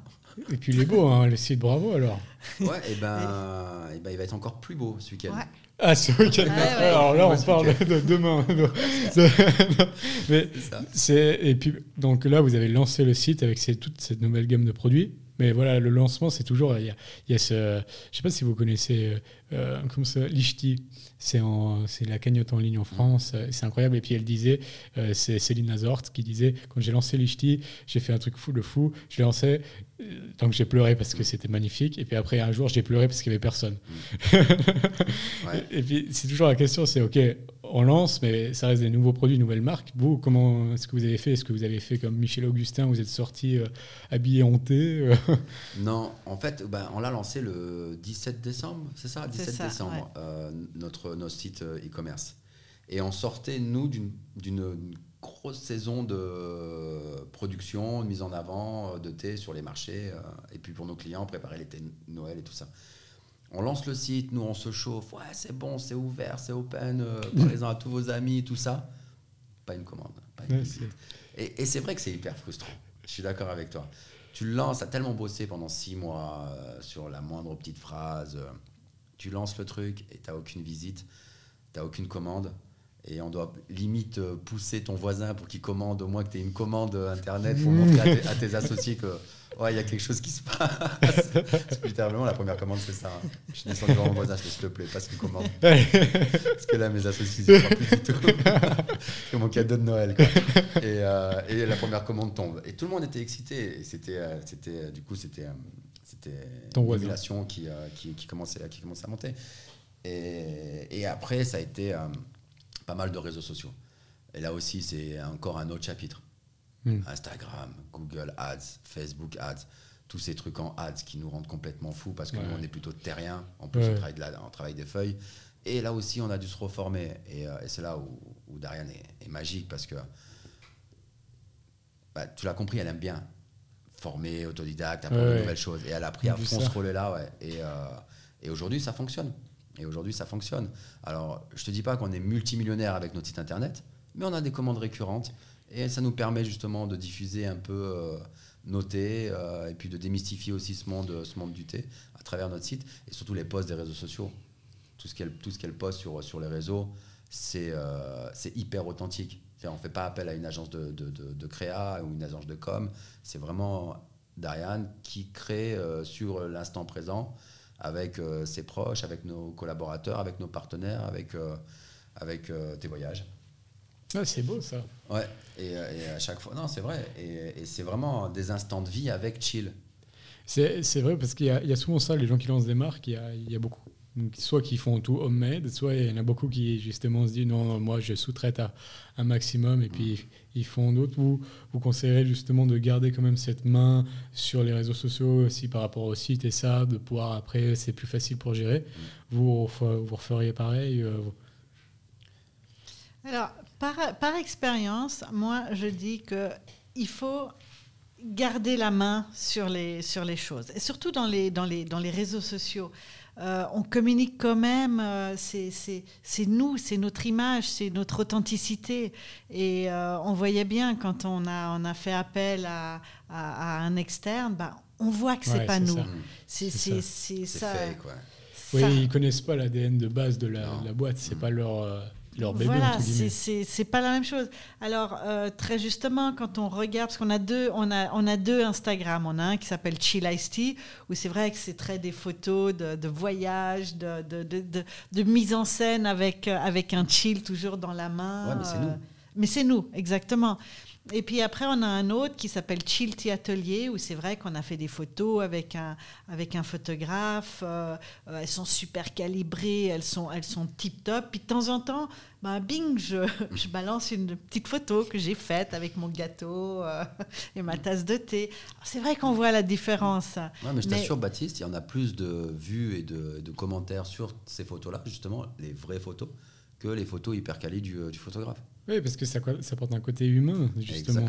Et puis il est beau, hein, le site, bravo alors. Ouais, et ben, et ben il va être encore plus beau ce week-end. Ah, ce week-end. Alors là, on parle de demain. Mais c'est et puis donc là, vous avez lancé le site avec toute cette nouvelle gamme de produits. Mais voilà, le lancement, c'est toujours. Il y a, il y a ce. Je sais pas si vous connaissez. Euh, comment ça Lichti. C'est la cagnotte en ligne en France. Euh, c'est incroyable. Et puis elle disait, euh, c'est Céline Nazort qui disait quand j'ai lancé Lichti, j'ai fait un truc fou de fou. Je l'ai lancé. Donc j'ai pleuré parce que c'était magnifique. Et puis après, un jour, j'ai pleuré parce qu'il n'y avait personne. Et puis c'est toujours la question c'est OK, on lance, mais ça reste des nouveaux produits, nouvelles marques. Vous, comment est-ce que vous avez fait? Est-ce que vous avez fait comme Michel Augustin Vous êtes sorti euh, habillé euh? Non, en fait, ben, on l'a lancé le 17 décembre, c'est ça? 17 décembre, euh, notre, notre site e-commerce. Et on sortait, nous, d'une grosse saison de production, de mise en avant de thé sur les marchés. et puis pour nos clients, préparer les thés Noël et tout ça on lance le site, nous on se chauffe, ouais c'est bon, c'est ouvert, c'est open, euh, parlez-en à tous vos amis, tout ça. Pas une commande. et, c'est vrai que c'est hyper frustrant. Je suis d'accord avec toi. Tu lances, as tellement bossé pendant six mois euh, sur la moindre petite phrase. Euh, tu lances le truc et tu n'as aucune visite, tu n'as aucune commande. Et on doit limite pousser ton voisin pour qu'il commande, au moins que tu aies une commande internet pour montrer à tes associés que Ouais, il y a quelque chose qui se passe. littéralement, la première commande, c'est ça. Hein. Je suis descendu dans mon voisin, je s'il te plaît, passe une commande. Parce que là, mes associés, ne croient plus du tout. c'est mon cadeau de Noël. Quoi. Et, euh, et, la première commande tombe. Et tout le monde était excité. Et c'était, euh, c'était, euh, du coup, c'était, c'était une relation qui, qui, qui, commençait, qui commençait à monter. Et, et après, ça a été pas mal de réseaux sociaux. Et là aussi, c'est encore un autre chapitre. Hmm. Instagram, Google Ads, Facebook Ads, tous ces trucs en ads qui nous rendent complètement fous parce que nous, on est plutôt terrien. En plus, on, travaille de on, travaille des feuilles. Et là aussi, on a dû se reformer. Et, euh, c'est là où, où Darian est, magique parce que bah, tu l'as compris, elle aime bien former, autodidacte, apprendre de nouvelles choses. Et elle a pris à fond ce rôle-là. Ouais. Et, euh, et aujourd'hui, ça fonctionne. Et aujourd'hui, ça fonctionne. Alors, je te dis pas qu'on est multimillionnaire avec notre site internet, mais on a des commandes récurrentes. Et ça nous permet justement de diffuser un peu euh, nos thés euh, et puis de démystifier aussi ce monde, ce monde du thé à travers notre site et surtout les posts des réseaux sociaux. Tout ce qu'elle poste sur, sur les réseaux, c'est euh, hyper authentique. On ne fait pas appel à une agence de, de, de, créa ou une agence de com. C'est vraiment Darian qui crée euh, sur l'instant présent avec euh, ses proches, avec nos collaborateurs, avec nos partenaires, avec, euh, avec tes voyages. c'est beau ça. Ouais, et, à chaque fois, non, c'est vrai. Et, et c'est vraiment des instants de vie avec chill. C'est vrai parce qu'il y, y, a souvent ça, les gens qui lancent des marques, il y a, il y a beaucoup soit qui font tout homemade, soit il y en a beaucoup qui justement se disent non, moi je sous-traite à un maximum et puis ils font d'autres. Vous, vous conseillerez justement de garder quand même cette main sur les réseaux sociaux aussi par rapport au site et ça, de pouvoir après, c'est plus facile pour gérer. Vous, vous referiez pareil euh, Alors, par, par expérience, moi je dis que il faut garder la main sur les, sur les choses, et surtout dans les, dans les, dans les réseaux sociaux. Euh, on communique quand même, euh, c'est nous, c'est notre image, c'est notre authenticité. Et euh, on voyait bien quand on a, on a fait appel à, un externe, bah, on voit que c'est pas nous. C'est ça. Fake, Oui, ils connaissent pas l'ADN de base de la, la boîte, c'est pas leur voilà, c'est pas la même chose. Alors, euh, très justement, quand on regarde, parce qu'on a deux, on a, on a deux Instagram. On a un qui s'appelle Chill Ice Tea, où c'est vrai que c'est très des photos de, de voyage, de, de, de, de, mise en scène avec, euh, avec un chill toujours dans la main. Ouais, mais c'est nous. Mais c'est nous, exactement. Et puis après, on a un autre qui s'appelle Chilty Atelier, où c'est vrai qu'on a fait des photos avec un, avec un photographe. Euh, euh, elles sont super calibrées, elles sont, elles sont tip-top. Puis de temps en temps, ben, bing, je, je balance une petite photo que j'ai faite avec mon gâteau euh, et ma tasse de thé. C'est vrai qu'on voit la différence. Ouais, mais je t'assure, Baptiste, il y en a plus de vues et de, de commentaires sur ces photos-là, justement, les vraies photos, que les photos hyper qualies du, du photographe. Oui, parce que ça, ça porte un côté humain, justement.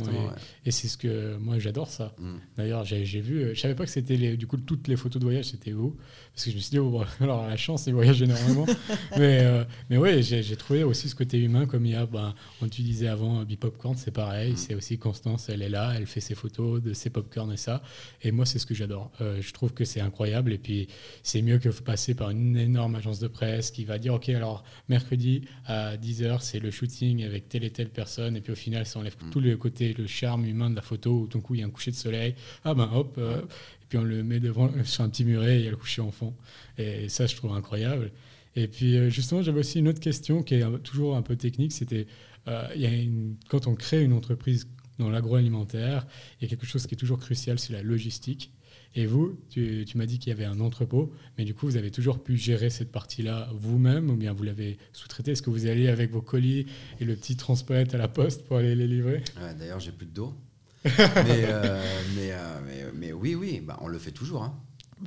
Et, c'est ce que moi, j'adore ça. Mm. D'ailleurs, j'ai vu, euh, je savais pas que c'était du coup toutes les photos de voyage, c'était vous. Parce que je me suis dit, oh, alors la chance, ils voyagent énormément. mais, euh, mais ouais, j'ai trouvé aussi ce côté humain, comme il y a, ben, on tu disais avant, Bipopcorn, c'est pareil. Mm. C'est aussi Constance, elle est là, elle fait ses photos de ses popcorn et ça. Et moi, c'est ce que j'adore. Euh, je trouve que c'est incroyable. Et puis, c'est mieux que passer par une énorme agence de presse qui va dire, OK, alors mercredi à 10h, c'est le shooting avec telle et telle personne, et puis au final, ça enlève mm. tout le côté, le charme humain de la photo, où tout coup, il y a un coucher de soleil, ah ben hop, euh, et puis on le met devant sur un petit muret, et il y a le coucher en fond. Et ça, je trouve incroyable. Et puis euh, justement, j'avais aussi une autre question qui est toujours un peu technique, c'était, euh, il y a une, quand on crée une entreprise dans l'agroalimentaire, il y a quelque chose qui est toujours crucial, c'est la logistique. Et vous, tu, m'as dit qu'il y avait un entrepôt, mais du coup, vous avez toujours pu gérer cette partie-là vous-même ou bien vous l'avez sous-traité? Est-ce que vous allez avec vos colis et le petit transpalette à la poste pour aller les livrer? D'ailleurs, j'ai plus de dos. Euh, euh, mais, mais, oui, oui, bah, on le fait toujours. Hein.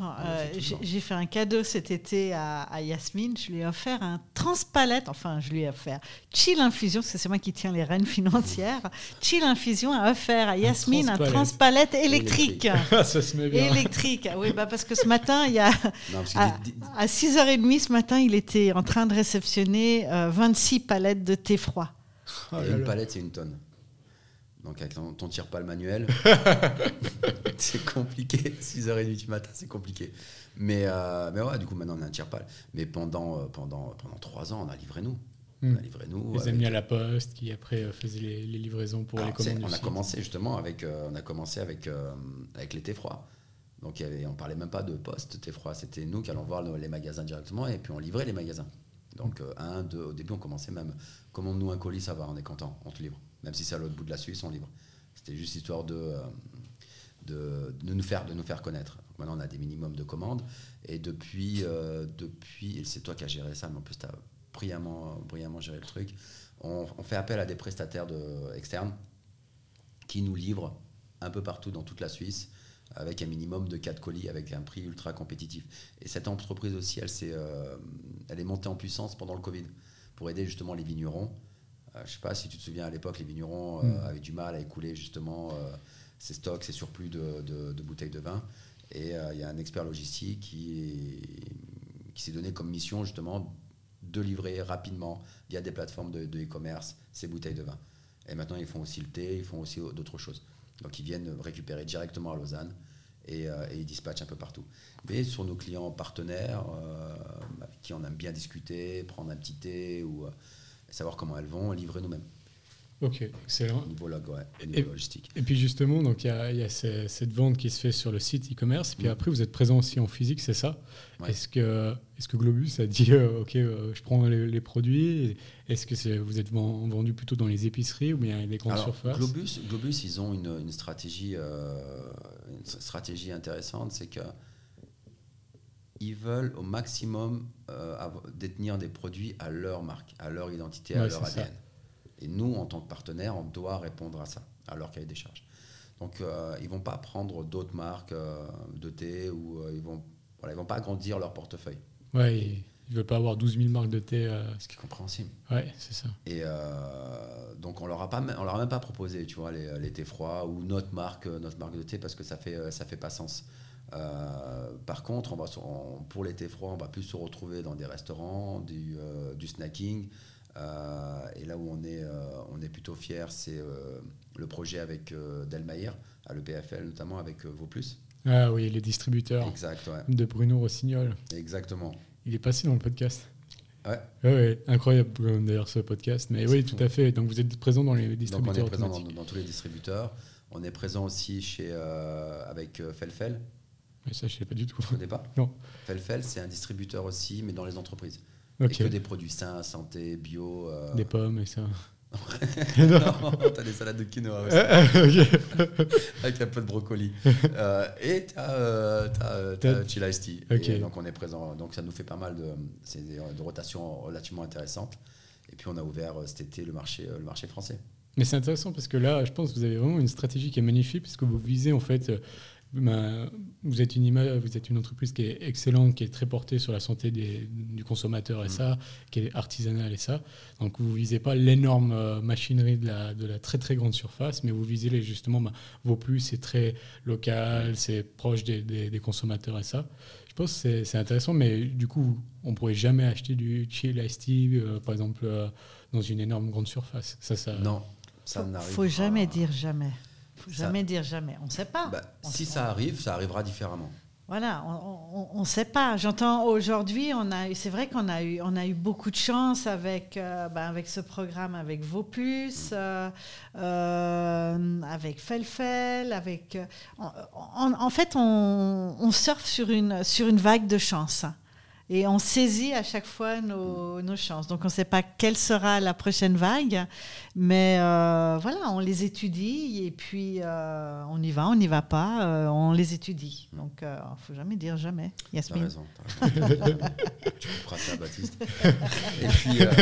Euh, j'ai fait un cadeau cet été à, Yasmine. Je lui ai offert un transpalette. Enfin, je lui ai offert Chill Infusion, parce que c'est moi qui tiens les rênes financières. Chill Infusion a offert à Yasmine un transpalette, électrique. Ah, ça se met bien. Électrique. Oui, bah parce que ce matin, il y a, à, 6h30 ce matin, il était en train de réceptionner 26 euh, palettes de thé froid. Oh une palette, c'est une tonne. Donc avec ton, tire pas le manuel, c'est compliqué. 6h30 du matin, c'est compliqué. Mais, euh, mais ouais, du coup, maintenant on a un tire pas. Mais pendant, euh, pendant, pendant 3 ans, on a livré nous. On a hmm. livré nous. Les amis à la poste qui après euh, faisaient les, livraisons pour les commandes. On a commencé justement avec, on a commencé avec, avec les thés froids. Donc y avait, on parlait même pas de poste thé froid. C'était nous qui allons voir les magasins directement et puis on livrait les magasins. Donc un, deux, au début on commençait même, commande-nous un colis, ça va, on est content, on te livre même si c'est à l'autre bout de la Suisse, on livre. C'était juste histoire de, euh, nous faire, connaître. maintenant, on a des minimums de commandes. Et depuis, euh, depuis c'est toi qui as géré ça, mais en plus, tu as brillamment, brillamment géré le truc. On, fait appel à des prestataires externes qui nous livrent un peu partout dans toute la Suisse avec un minimum de 4 colis avec un prix ultra compétitif. Et cette entreprise aussi, elle, est, euh, elle est montée en puissance pendant le Covid pour aider justement les vignerons je ne sais pas si tu te souviens, à l'époque, les vignerons euh, mm. avaient du mal à écouler justement euh, ces stocks, ces surplus de, bouteilles de vin. Et il y a un expert logistique qui, qui s'est donné comme mission justement de livrer rapidement via des plateformes de e-commerce ces bouteilles de vin. Et maintenant, ils font aussi le thé, ils font aussi d'autres choses. Donc, ils viennent récupérer directement à Lausanne et, ils dispatchent un peu partout. Mais sur nos clients partenaires, qui on aime bien discuter, prendre un petit thé ou savoir comment elles vont, livrer nous-mêmes. Ok, excellent. au niveau, log- ouais, au Et- niveau logistique. Et puis justement, donc il y a, y cette vente qui se fait sur le site e-commerce, puis Mm. après vous êtes présent aussi en physique, c'est ça? Ouais. Est-ce que, est que Globus a dit euh, ok, euh, je prends les, les produits Est-ce que vous êtes ven- vendu plutôt dans les épiceries ou bien les grandes Alors, surfaces? Globus, Globus, ils ont une, une stratégie, euh, une stratégie intéressante, c'est que ils veulent au maximum euh, détenir des produits à leur marque, à leur identité, à Ouais, leur ça. ADN. Et nous, en tant que partenaire, on doit répondre à ça, à leur cahier des charges. Donc, euh, ils vont pas prendre d'autres marques euh, de thé ou euh, ils vont, voilà, ils vont pas agrandir leur portefeuille, Ouais, ils ne veulent pas avoir 12 000 marques de thé. euh, ce qui est compréhensible. Ouais, c'est ça. Et donc on leur a pas, on leur a même pas proposé, tu vois, les, les thés froids ou notre marque, notre marque de thé parce que ça fait, ça fait pas sens. Euh, par contre, on va, se- on- pour les thés froids, on va plus se retrouver dans des restaurants, du, euh, du snacking. Euh, et là où on est, on est plutôt fier, c'est le projet avec Delmaïr, à l'EPFL notamment avec Vauplus. Ah oui, les distributeurs Exact, ouais, de Bruno Rossignol. exactement. Il est passé dans le podcast. Ouais. Ouais, ouais, incroyable d'ailleurs ce podcast. Mais oui, tout à fait. Donc vous êtes présent dans les Donc on distributeurs est présent dans, dans tous les distributeurs. On est présent aussi chez, avec Felfel. Mais ça, je ne sais pas du tout. Tu connais pas? Non. Felfel, c'est un distributeur aussi, mais dans les entreprises. Ok. Et que des produits sains, santé, bio. euh, Des pommes et ça. non, t'as des salades de quinoa aussi, Ah, ok. avec un peu de brocoli. Euh, et t'as euh, t'as, euh, t'as Ice Tea. Et donc on est présent. Donc ça nous fait pas mal de, c'est des- de rotations relativement intéressantes. Et puis on a ouvert euh, cet été le marché, euh, le marché français. Mais c'est intéressant parce que là, je pense que vous avez vraiment une stratégie qui est magnifique puisque vous visez en fait. Ben, vous êtes une image, vous êtes une entreprise qui est excellente, qui est très portée sur la santé des- du consommateur et Mm. ça, qui est artisanale et ça. Donc vous visez pas l'énorme euh, machinerie de la, de la très très grande surface, mais vous visez les, justement ben, vos plus, c'est très local, c'est proche des, des- des consommateurs et ça. Je pense que c'est- c'est intéressant, mais du coup, on pourrait jamais acheter du chill iced tea, euh, par exemple, euh, dans une énorme grande surface. Ça, ça, Non, ça faut, n'arrive faut pas. jamais dire jamais. Faut Ça- jamais dire jamais. On ne sait pas. Bah, On si sait- ça arrive, ça arrivera différemment. Voilà, on ne sait pas. J'entends aujourd'hui, on a, c'est vrai qu'on a eu, on a eu beaucoup de chance avec, euh, ben, avec ce programme, avec Vauplus, euh, euh, avec Felfel, avec. en, en fait, on, on surfe sur une, sur une vague de chance. Et on saisit à chaque fois nos, nos chances. Donc on ne sait pas quelle sera la prochaine vague, mais euh, voilà, on les étudie et puis euh, on y va, on n'y va pas, euh, on les étudie. Donc il ne faut jamais dire jamais. T'as Yasmine. raison. t'as raison. tu couperas ça, Baptiste. et puis, euh,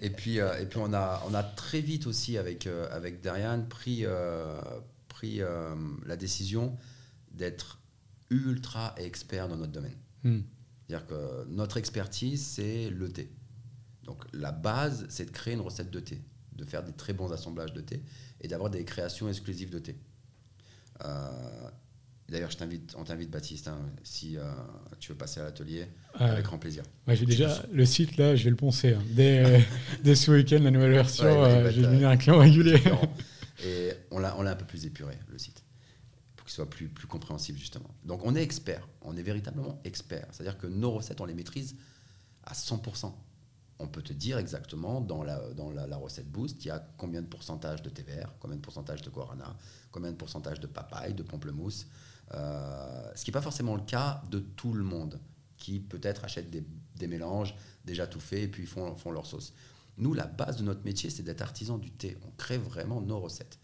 et puis, euh, et puis on, a, on a très vite aussi, avec, euh, avec Darian, pris, euh, pris euh, la décision d'être ultra expert dans notre domaine. Hmm. C'est-à-dire que notre expertise, c'est le thé. Donc la base, c'est de créer une recette de thé, de faire des très bons assemblages de thé et d'avoir des créations exclusives de thé. Euh, D'ailleurs, je t'invite, on t'invite Baptiste, hein, si euh, tu veux passer à l'atelier, Ah, avec grand plaisir. Ouais, j'ai déjà le site là, je vais le poncer. hein. Dès, dès ce week-end, la nouvelle version, Ouais, euh, j'ai être, devenu un client régulier. Et on l'a, on l'a un peu plus épuré, le site, qu'il soit plus, plus compréhensible, justement. Donc on est expert, on est véritablement expert. C'est-à-dire que nos recettes, on les maîtrise à 100%. On peut te dire exactement dans la, dans la, recette Boost, il y a combien de pourcentage de thé vert, combien de pourcentage de guarana, combien de pourcentage de papaye, de pamplemousse. Euh, ce qui n'est pas forcément le cas de tout le monde, qui peut-être achète des, des mélanges déjà tout faits et puis font, font leur sauce. Nous, la base de notre métier, c'est d'être artisan du thé. On crée vraiment nos recettes.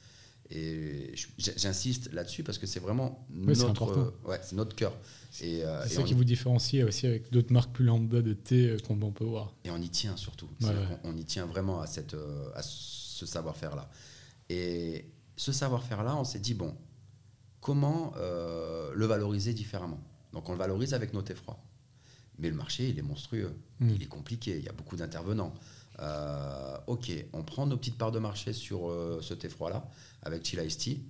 Et j'insiste là-dessus parce que c'est vraiment Oui, c'est notre, important. ouais, c'est notre cœur. Et, euh, C'est et ça qui vous différencie aussi avec d'autres marques plus lambda de thé euh, qu'on on peut voir. Et on y tient surtout. Ouais, ouais. On y tient vraiment à, cette, euh, à ce savoir-faire-là. Et ce savoir-faire-là, on s'est dit, bon, comment euh, le valoriser différemment? Donc on le valorise avec nos thés froids. Mais le marché, il est monstrueux. Mm. Il est compliqué. Il y a beaucoup d'intervenants. Euh, ok, on prend nos petites parts de marché sur euh, ce thé froid-là, avec Chill Ice Tea,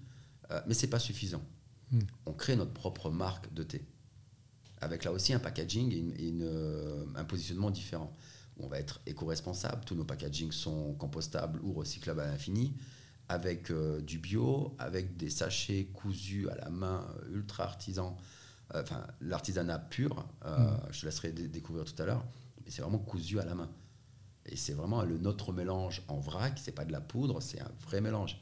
euh, mais c'est pas suffisant. Mm. On crée notre propre marque de thé, avec là aussi un packaging et, une- et une, euh, un positionnement différent. On va être éco-responsable, tous nos packagings sont compostables ou recyclables à l'infini, avec euh, du bio, avec des sachets cousus à la main, euh, ultra artisan, enfin l'artisanat pur, euh, Mm. je te laisserai dé- découvrir tout à l'heure, mais c'est vraiment cousu à la main. Et c'est vraiment le, notre mélange en vrac, c'est pas de la poudre, c'est un vrai mélange.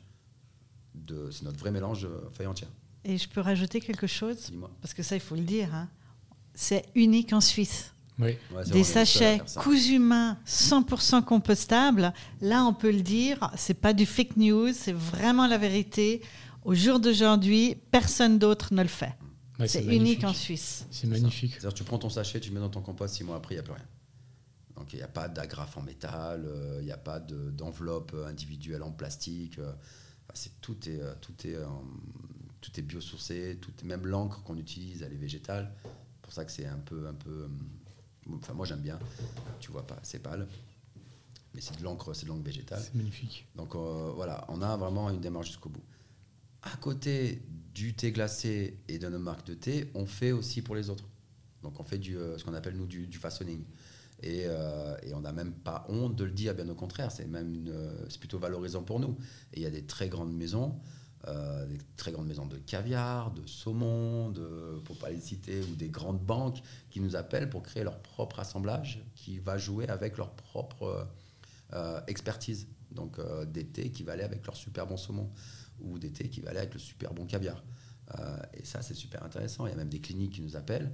De, c'est notre vrai mélange de feuille entière. Et je peux rajouter quelque chose Dis-moi. Parce que ça, il faut le dire. hein. C'est unique en Suisse. Oui. Ouais, Des sachets cousus main 100% compostables. Là, on peut le dire, c'est pas du fake news, c'est vraiment la vérité. Au jour d'aujourd'hui, personne d'autre ne le fait. Ouais, c'est unique en Suisse. C'est magnifique. C'est-à-dire, tu prends ton sachet, tu le mets dans ton compost, six mois après, il n'y a plus rien. Donc, il n'y a pas d'agrafe en métal, euh, il n'y a pas de- d'enveloppe euh, individuelle en plastique. euh, c'est, tout, est, euh, tout, est, euh, tout est biosourcé, tout, est- même l'encre qu'on utilise, elle est végétale. C'est pour ça que c'est un peu. Un peu euh, enfin, moi, j'aime bien. Tu vois pas, c'est pâle. Mais c'est de l'encre, c'est de l'encre végétale. C'est magnifique. Donc euh, voilà, on a vraiment une démarche jusqu'au bout. À côté du thé glacé et de nos marques de thé, on fait aussi pour les autres. Donc on fait du, ce qu'on appelle nous du, du façonning. Et, euh, et on n'a même pas honte de le dire, bien au contraire, c'est même c'est plutôt valorisant pour nous. Et il y a des très grandes maisons, euh, des très grandes maisons de caviar, de saumon, de, pour pas les citer, ou des grandes banques qui nous appellent pour créer leur propre assemblage qui va jouer avec leur propre euh, expertise. Donc euh, des thés qui va aller avec leur super bon saumon ou des thés qui va aller avec le super bon caviar. Et ça, c'est super intéressant. Il y a même des cliniques qui nous appellent.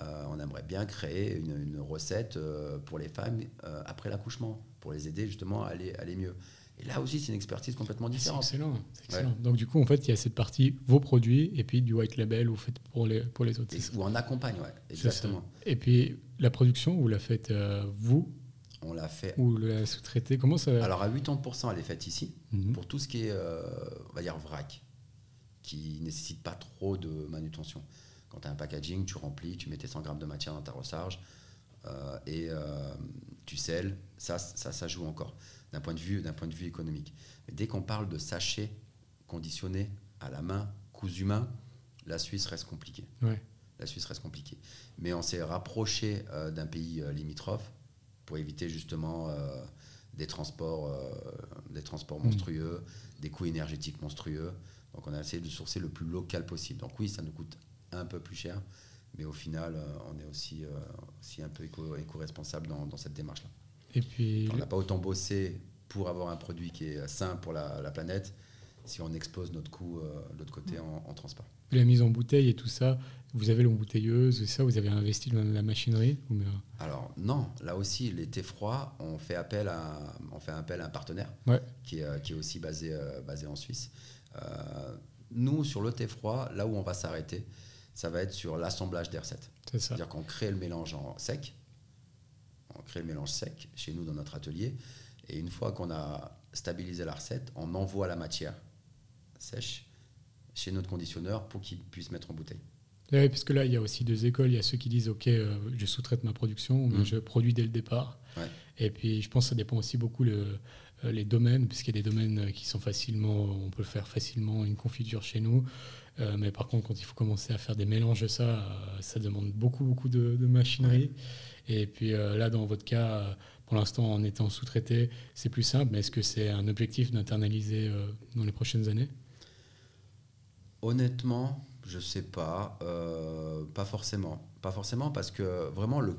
Euh, on aimerait bien créer une, une recette euh, pour les femmes euh, après l'accouchement, pour les aider justement à aller, aller mieux. Et là aussi, c'est une expertise complètement C'est différente. excellent. c'est excellent. Donc du coup, en fait, il y a cette partie vos produits et puis du white label vous faites pour les pour les autres. Où on accompagne, ouais, exactement. Et puis la production, vous la faites vous? On l'a fait. ou la sous-traitez? Comment ça Alors à 80%, elle est faite ici. Mhm. pour tout ce qui est, on va dire, vrac, qui nécessite pas trop de manutention. Quand tu as un packaging, tu remplis, tu mets tes 100 grammes de matière dans ta recharge euh, et euh, tu scelles. Ça, ça, ça joue encore d'un point de vue, point de vue économique. Mais dès qu'on parle de sachets conditionnés à la main, cousu main, la Suisse reste compliquée. Ouais. La Suisse reste compliquée. Mais on s'est rapproché euh, d'un pays limitrophe pour éviter justement des transports, euh, des transports Mm. monstrueux, des coûts énergétiques monstrueux. Donc on a essayé de sourcer le plus local possible. Donc oui, ça nous coûte un peu plus cher, mais au final, euh, on est aussi, euh, aussi un peu éco- éco-responsable dans, dans cette démarche-là. Et puis On n'a pas autant bossé pour avoir un produit qui est sain pour la, la planète si on expose notre coût euh, de l'autre côté en, en transport. la mise en bouteille et tout ça, vous avez l'embouteilleuse et ça, vous avez investi dans la machinerie Alors non, là aussi, l'été froid, on fait appel à, on fait appel à un partenaire Ouais. qui, est, qui est aussi basé, basé en Suisse. Euh, nous, sur le thé froid, là où on va s'arrêter, ça va être sur l'assemblage des recettes. C'est-à-dire qu'on crée le mélange en sec, on crée le mélange sec chez nous dans notre atelier, et une fois qu'on a stabilisé la recette, on envoie la matière sèche chez notre conditionneur pour qu'il puisse mettre en bouteille. Ouais, parce que là, il y a aussi deux écoles. Il y a ceux qui disent OK, euh, je sous-traite ma production, mais Mhm. je produis dès le départ. Ouais. Et puis, je pense que ça dépend aussi beaucoup le, euh, les domaines, puisqu'il y a des domaines qui sont facilement, on peut faire facilement une confiture chez nous. Euh, mais par contre, quand il faut commencer à faire des mélanges de ça, euh, ça demande beaucoup, beaucoup de, de machinerie. Et puis euh, là, dans votre cas, pour l'instant, en étant sous-traité, c'est plus simple. Mais est-ce que c'est un objectif d'internaliser dans les prochaines années? Honnêtement, je sais pas, pas forcément, pas forcément parce que vraiment le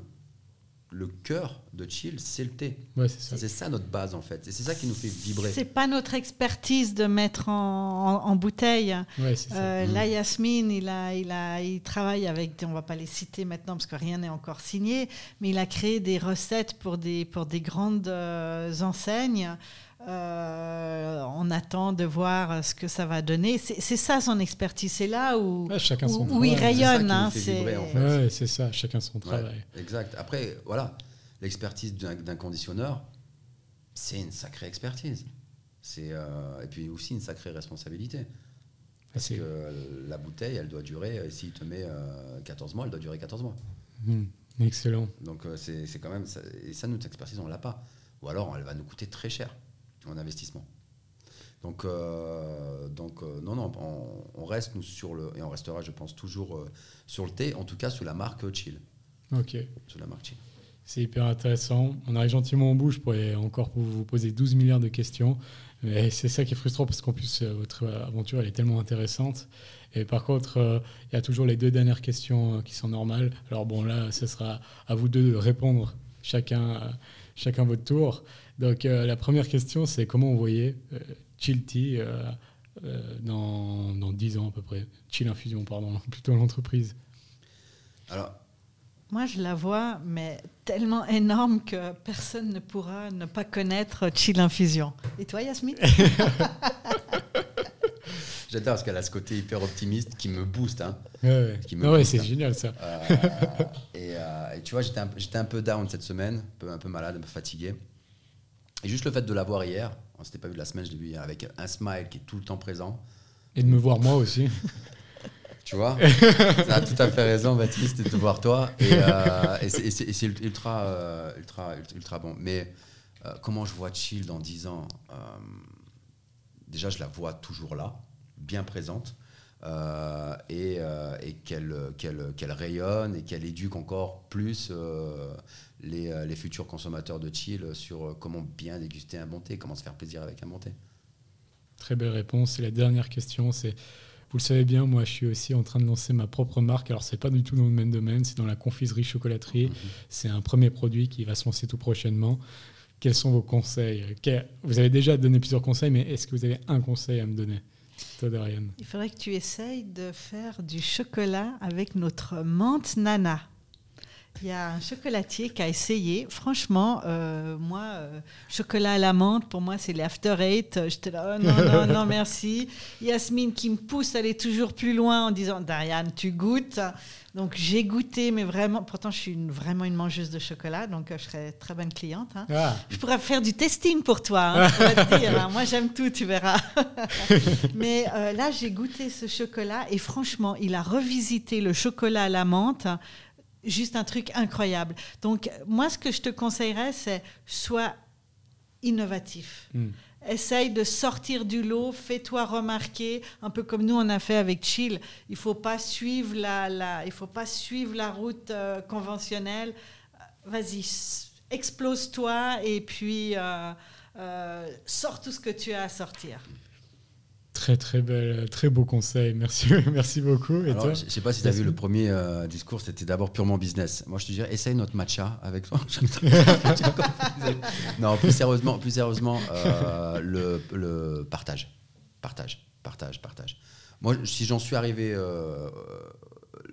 le cœur de Chill, c'est le thé. Ouais, c'est ça. C'est ça notre base en fait, et c'est ça qui nous fait vibrer. C'est pas notre expertise de mettre en, en- en bouteille. Ouais, c'est ça. Euh, Mm. Là, Yasmine, il, a, il, a, il travaille avec, on va pas les citer maintenant parce que rien n'est encore signé, mais il a créé des recettes pour des, pour des grandes euh, enseignes. Euh, on attend de voir ce que ça va donner. C'est ça son expertise. C'est là où, Ouais, chacun son où, où il. C'est rayonne. hein, c'est- vibrer, en fait. Ouais, c'est ça, chacun son Ouais, travail. exact. Après, voilà, l'expertise d'un conditionneur, c'est une sacrée expertise. C'est euh, et puis aussi une sacrée responsabilité. Parce C'est- que la bouteille, elle doit durer, euh, s'il te met euh, 14 mois, elle doit durer 14 mois. Hmm, excellent. Donc euh, c'est quand même, ça, et ça, notre expertise, on l'a pas. Ou alors, elle va nous coûter très cher en investissement. Donc, euh, donc euh, non, non, on, on reste nous sur le, et on restera, je pense, toujours euh, sur le thé, en tout cas sous la marque Chill. Ok, Sous la marque Chill. c'est hyper intéressant. On arrive gentiment au bout. Je pourrais encore vous poser 12 milliards de questions. Mais c'est ça qui est frustrant parce qu'en plus, votre aventure, elle est tellement intéressante. Et par contre, euh, il y a toujours les deux dernières questions euh, qui sont normales. Alors bon, là, ce sera à vous deux de répondre chacun, euh, chacun votre tour. Donc euh, la première question, c'est comment vous voyez euh, Chill Tea euh, euh, dans, dans 10 ans à peu près? Chill Infusion, pardon, plutôt l'entreprise. Alors, Moi, je la vois, mais tellement énorme que personne ne pourra ne pas connaître Chill Infusion. Et toi, Yasmine? j'adore parce qu'elle a ce côté hyper optimiste qui me booste. hein. Ouais, c'est hein. génial ça. Euh, et, euh, et tu vois, j'étais un, peu down cette semaine, un peu, un peu malade, un peu fatigué. Et juste le fait de la voir hier, on s'était pas vu la semaine, je l'ai vu hier, avec un smile qui est tout le temps présent. Et de me voir moi aussi. Tu vois? Ça a tout à fait raison, Baptiste, de te voir toi. Et, euh, et c'est- ultra, ultra, ultra, bon. Mais comment je vois Chill dans 10 ans Déjà, je la vois toujours là, bien présente. euh, et euh, et qu'elle rayonne et qu'elle éduque encore plus euh, les, les futurs consommateurs de chill sur comment bien déguster un bon thé, comment se faire plaisir avec un bon thé. Très belle réponse. Et la dernière question, c'est, vous le savez bien, moi je suis aussi en train de lancer ma propre marque. Alors c'est pas du tout dans le même domaine, c'est dans la confiserie chocolaterie. C'est un premier produit qui va se lancer tout prochainement. Quels sont vos conseils? Vous avez déjà donné plusieurs conseils, mais est-ce que vous avez un conseil à me donner? Il faudrait que tu essayes de faire du chocolat avec notre menthe nana. Il y a un chocolatier qui a essayé. Franchement, euh, moi, euh, chocolat à la menthe, pour moi, c'est les after eight. J'étais là, oh, non, non, non, merci. Yasmine qui me pousse à aller toujours plus loin en disant, Darian, tu goûtes. Donc j'ai goûté, mais vraiment, pourtant je suis une- vraiment une mangeuse de chocolat, donc euh, je serais très bonne cliente. hein. Ah, Je pourrais faire du testing pour toi, hein, pourrais te dire, hein. Moi, j'aime tout, tu verras. Mais euh, là, j'ai goûté ce chocolat et franchement, il a revisité le chocolat à la menthe. Juste un truc incroyable. Donc, moi, ce que je te conseillerais, c'est sois innovatif. hmm. Essaye de sortir du lot, fais-toi remarquer, un peu comme nous on a fait avec Chill. Il faut pas suivre la, la- il faut pas suivre la route euh, conventionnelle. Vas-y, explose-toi et puis euh, euh, sors tout ce que tu as à sortir. Très très belle, très beau conseil. Merci, merci beaucoup. Et Alors, toi je ne sais pas si tu as vu le premier euh, discours, c'était d'abord purement business. Moi, je te dirais, essaye notre matcha avec toi. non, plus sérieusement, plus sérieusement euh, le, le partage. Partage, partage, partage. Moi, si j'en suis arrivé euh,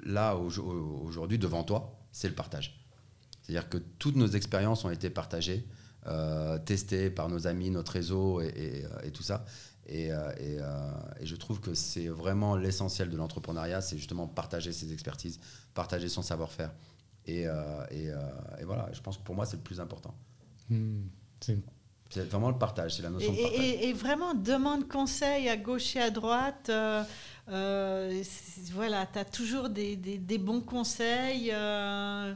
là, au- au- aujourd'hui, devant toi, c'est le partage. C'est-à-dire que toutes nos expériences ont été partagées, euh, testées par nos amis, notre réseau et, et, euh, et tout ça. Et, euh, et, euh, et je trouve que c'est vraiment l'essentiel de l'entrepreneuriat, c'est justement partager ses expertises, partager son savoir-faire. Et, euh, et, euh, et voilà, je pense que pour moi, c'est le plus important. Hmm, c'est- C'est vraiment le partage, c'est la Et, notion de partage. et- et vraiment, demande conseil à gauche et à droite. euh, euh, voilà, tu as toujours des, des- des bons conseils. euh,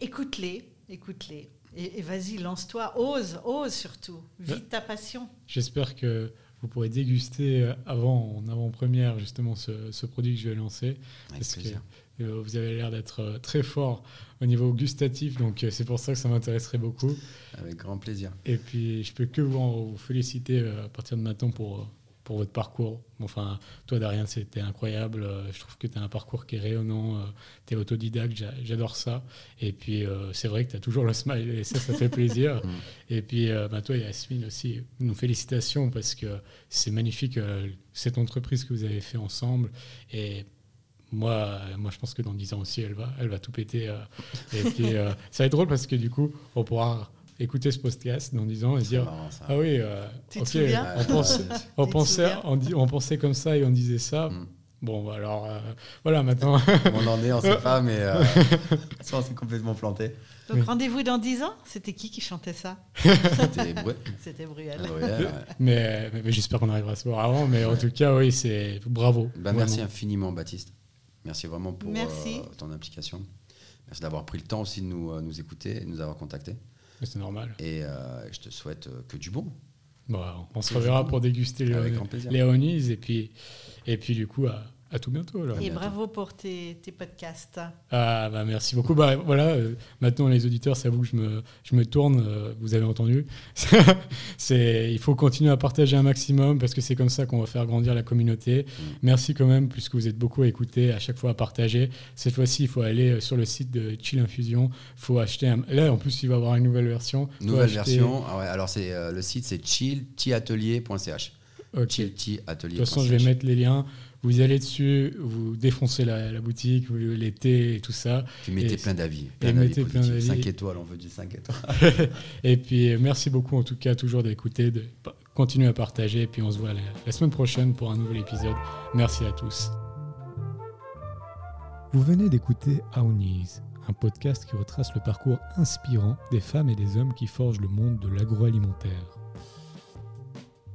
écoute-les, écoute-les. Et, et vas-y, lance-toi, ose, ose surtout. Vis ta passion. J'espère que vous pourrez déguster euh, avant, en avant-première, justement, ce, ce produit que je vais lancer. Avec parce que euh, vous avez l'air d'être euh, très fort au niveau gustatif, donc c'est pour ça que ça m'intéresserait beaucoup. Avec grand plaisir. Et puis, je peux que vous, en- vous féliciter à partir de maintenant pour, pour votre parcours. Enfin, toi, Darien, c'était incroyable. Euh, Je trouve que tu as un parcours qui est rayonnant. Tu es autodidacte, j'a- j'adore ça. Et puis, euh, c'est vrai que tu as toujours le smile et ça, ça fait plaisir. Mm. Et puis, euh, bah, toi, Yasmine aussi, nos félicitations parce que c'est magnifique euh, cette entreprise que vous avez fait ensemble. Et moi, euh, moi, je pense que dans 10 ans aussi, elle va, elle va tout péter. euh. et puis, euh, ça va être drôle parce que du coup, on pourra écouter ce podcast dans 10 ans et dire marrant. Ah oui, euh, on, pense- pensait, souviens on, dit- on pensait comme ça et on disait ça. Mm. Bon, bah alors, euh, voilà, maintenant. On en est, on ne sait pas, mais euh, ça, on s'est complètement planté. Donc Oui. rendez-vous dans 10 ans? C'était qui qui chantait ça? C'était Bruel. C'était Bruel. Ouais. mais mais- mais j'espère qu'on arrivera à se voir avant. Mais en tout cas, oui, c'est bravo. Bah, merci infiniment, Baptiste. Merci vraiment pour Merci. euh, ton implication. Merci d'avoir pris le temps aussi de nous, euh, nous écouter et de nous avoir contactés. C'est normal. Et euh, je te souhaite euh, que du bon. Bon, on se reverra pour déguster les, les et puis, et puis du coup, à, à tout bientôt alors. Et bientôt. bravo pour tes, tes podcasts. Ah bah merci beaucoup. Bah voilà, euh, maintenant les auditeurs, c'est à vous que je me, je me tourne. euh, vous avez entendu. c'est, il faut continuer à partager un maximum parce que c'est comme ça qu'on va faire grandir la communauté. Merci quand même puisque vous êtes beaucoup à écouter, à chaque fois à partager. Cette fois-ci, il faut aller euh, sur le site de Chill Infusion. faut acheter un... Là, en plus, il va y avoir une nouvelle version. Nouvelle acheter- version. Ah ouais, alors c'est euh, le site c'est chill-atelier.ch. Ok. Chill-atelier.ch. De toute façon, je vais mettre les liens. Vous allez dessus, vous défoncez la, la boutique, vous- les thés et tout ça. Mettez Et- plein d'avis. et Plein d'avis mettez plein positifs. d'avis. 5 étoiles, on veut du 5 étoiles. Et puis, euh, merci beaucoup en tout cas, toujours d'écouter, de continuer à partager. Et puis, on se voit la, la semaine prochaine pour un nouvel épisode. Merci à tous. Vous venez d'écouter Aounis, un podcast qui retrace le parcours inspirant des femmes et des hommes qui forgent le monde de l'agroalimentaire.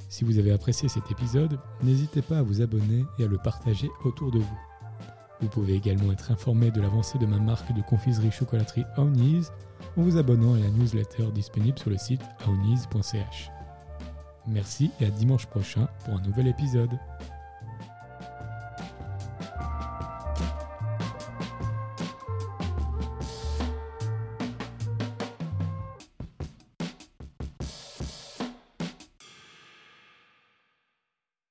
Si vous avez apprécié cet épisode, n'hésitez pas à vous abonner et à le partager autour de vous. Vous pouvez également être informé de l'avancée de ma marque de confiserie chocolaterie Aounis en vous abonnant à la newsletter disponible sur le site aounis.ch. Merci et à dimanche prochain pour un nouvel épisode.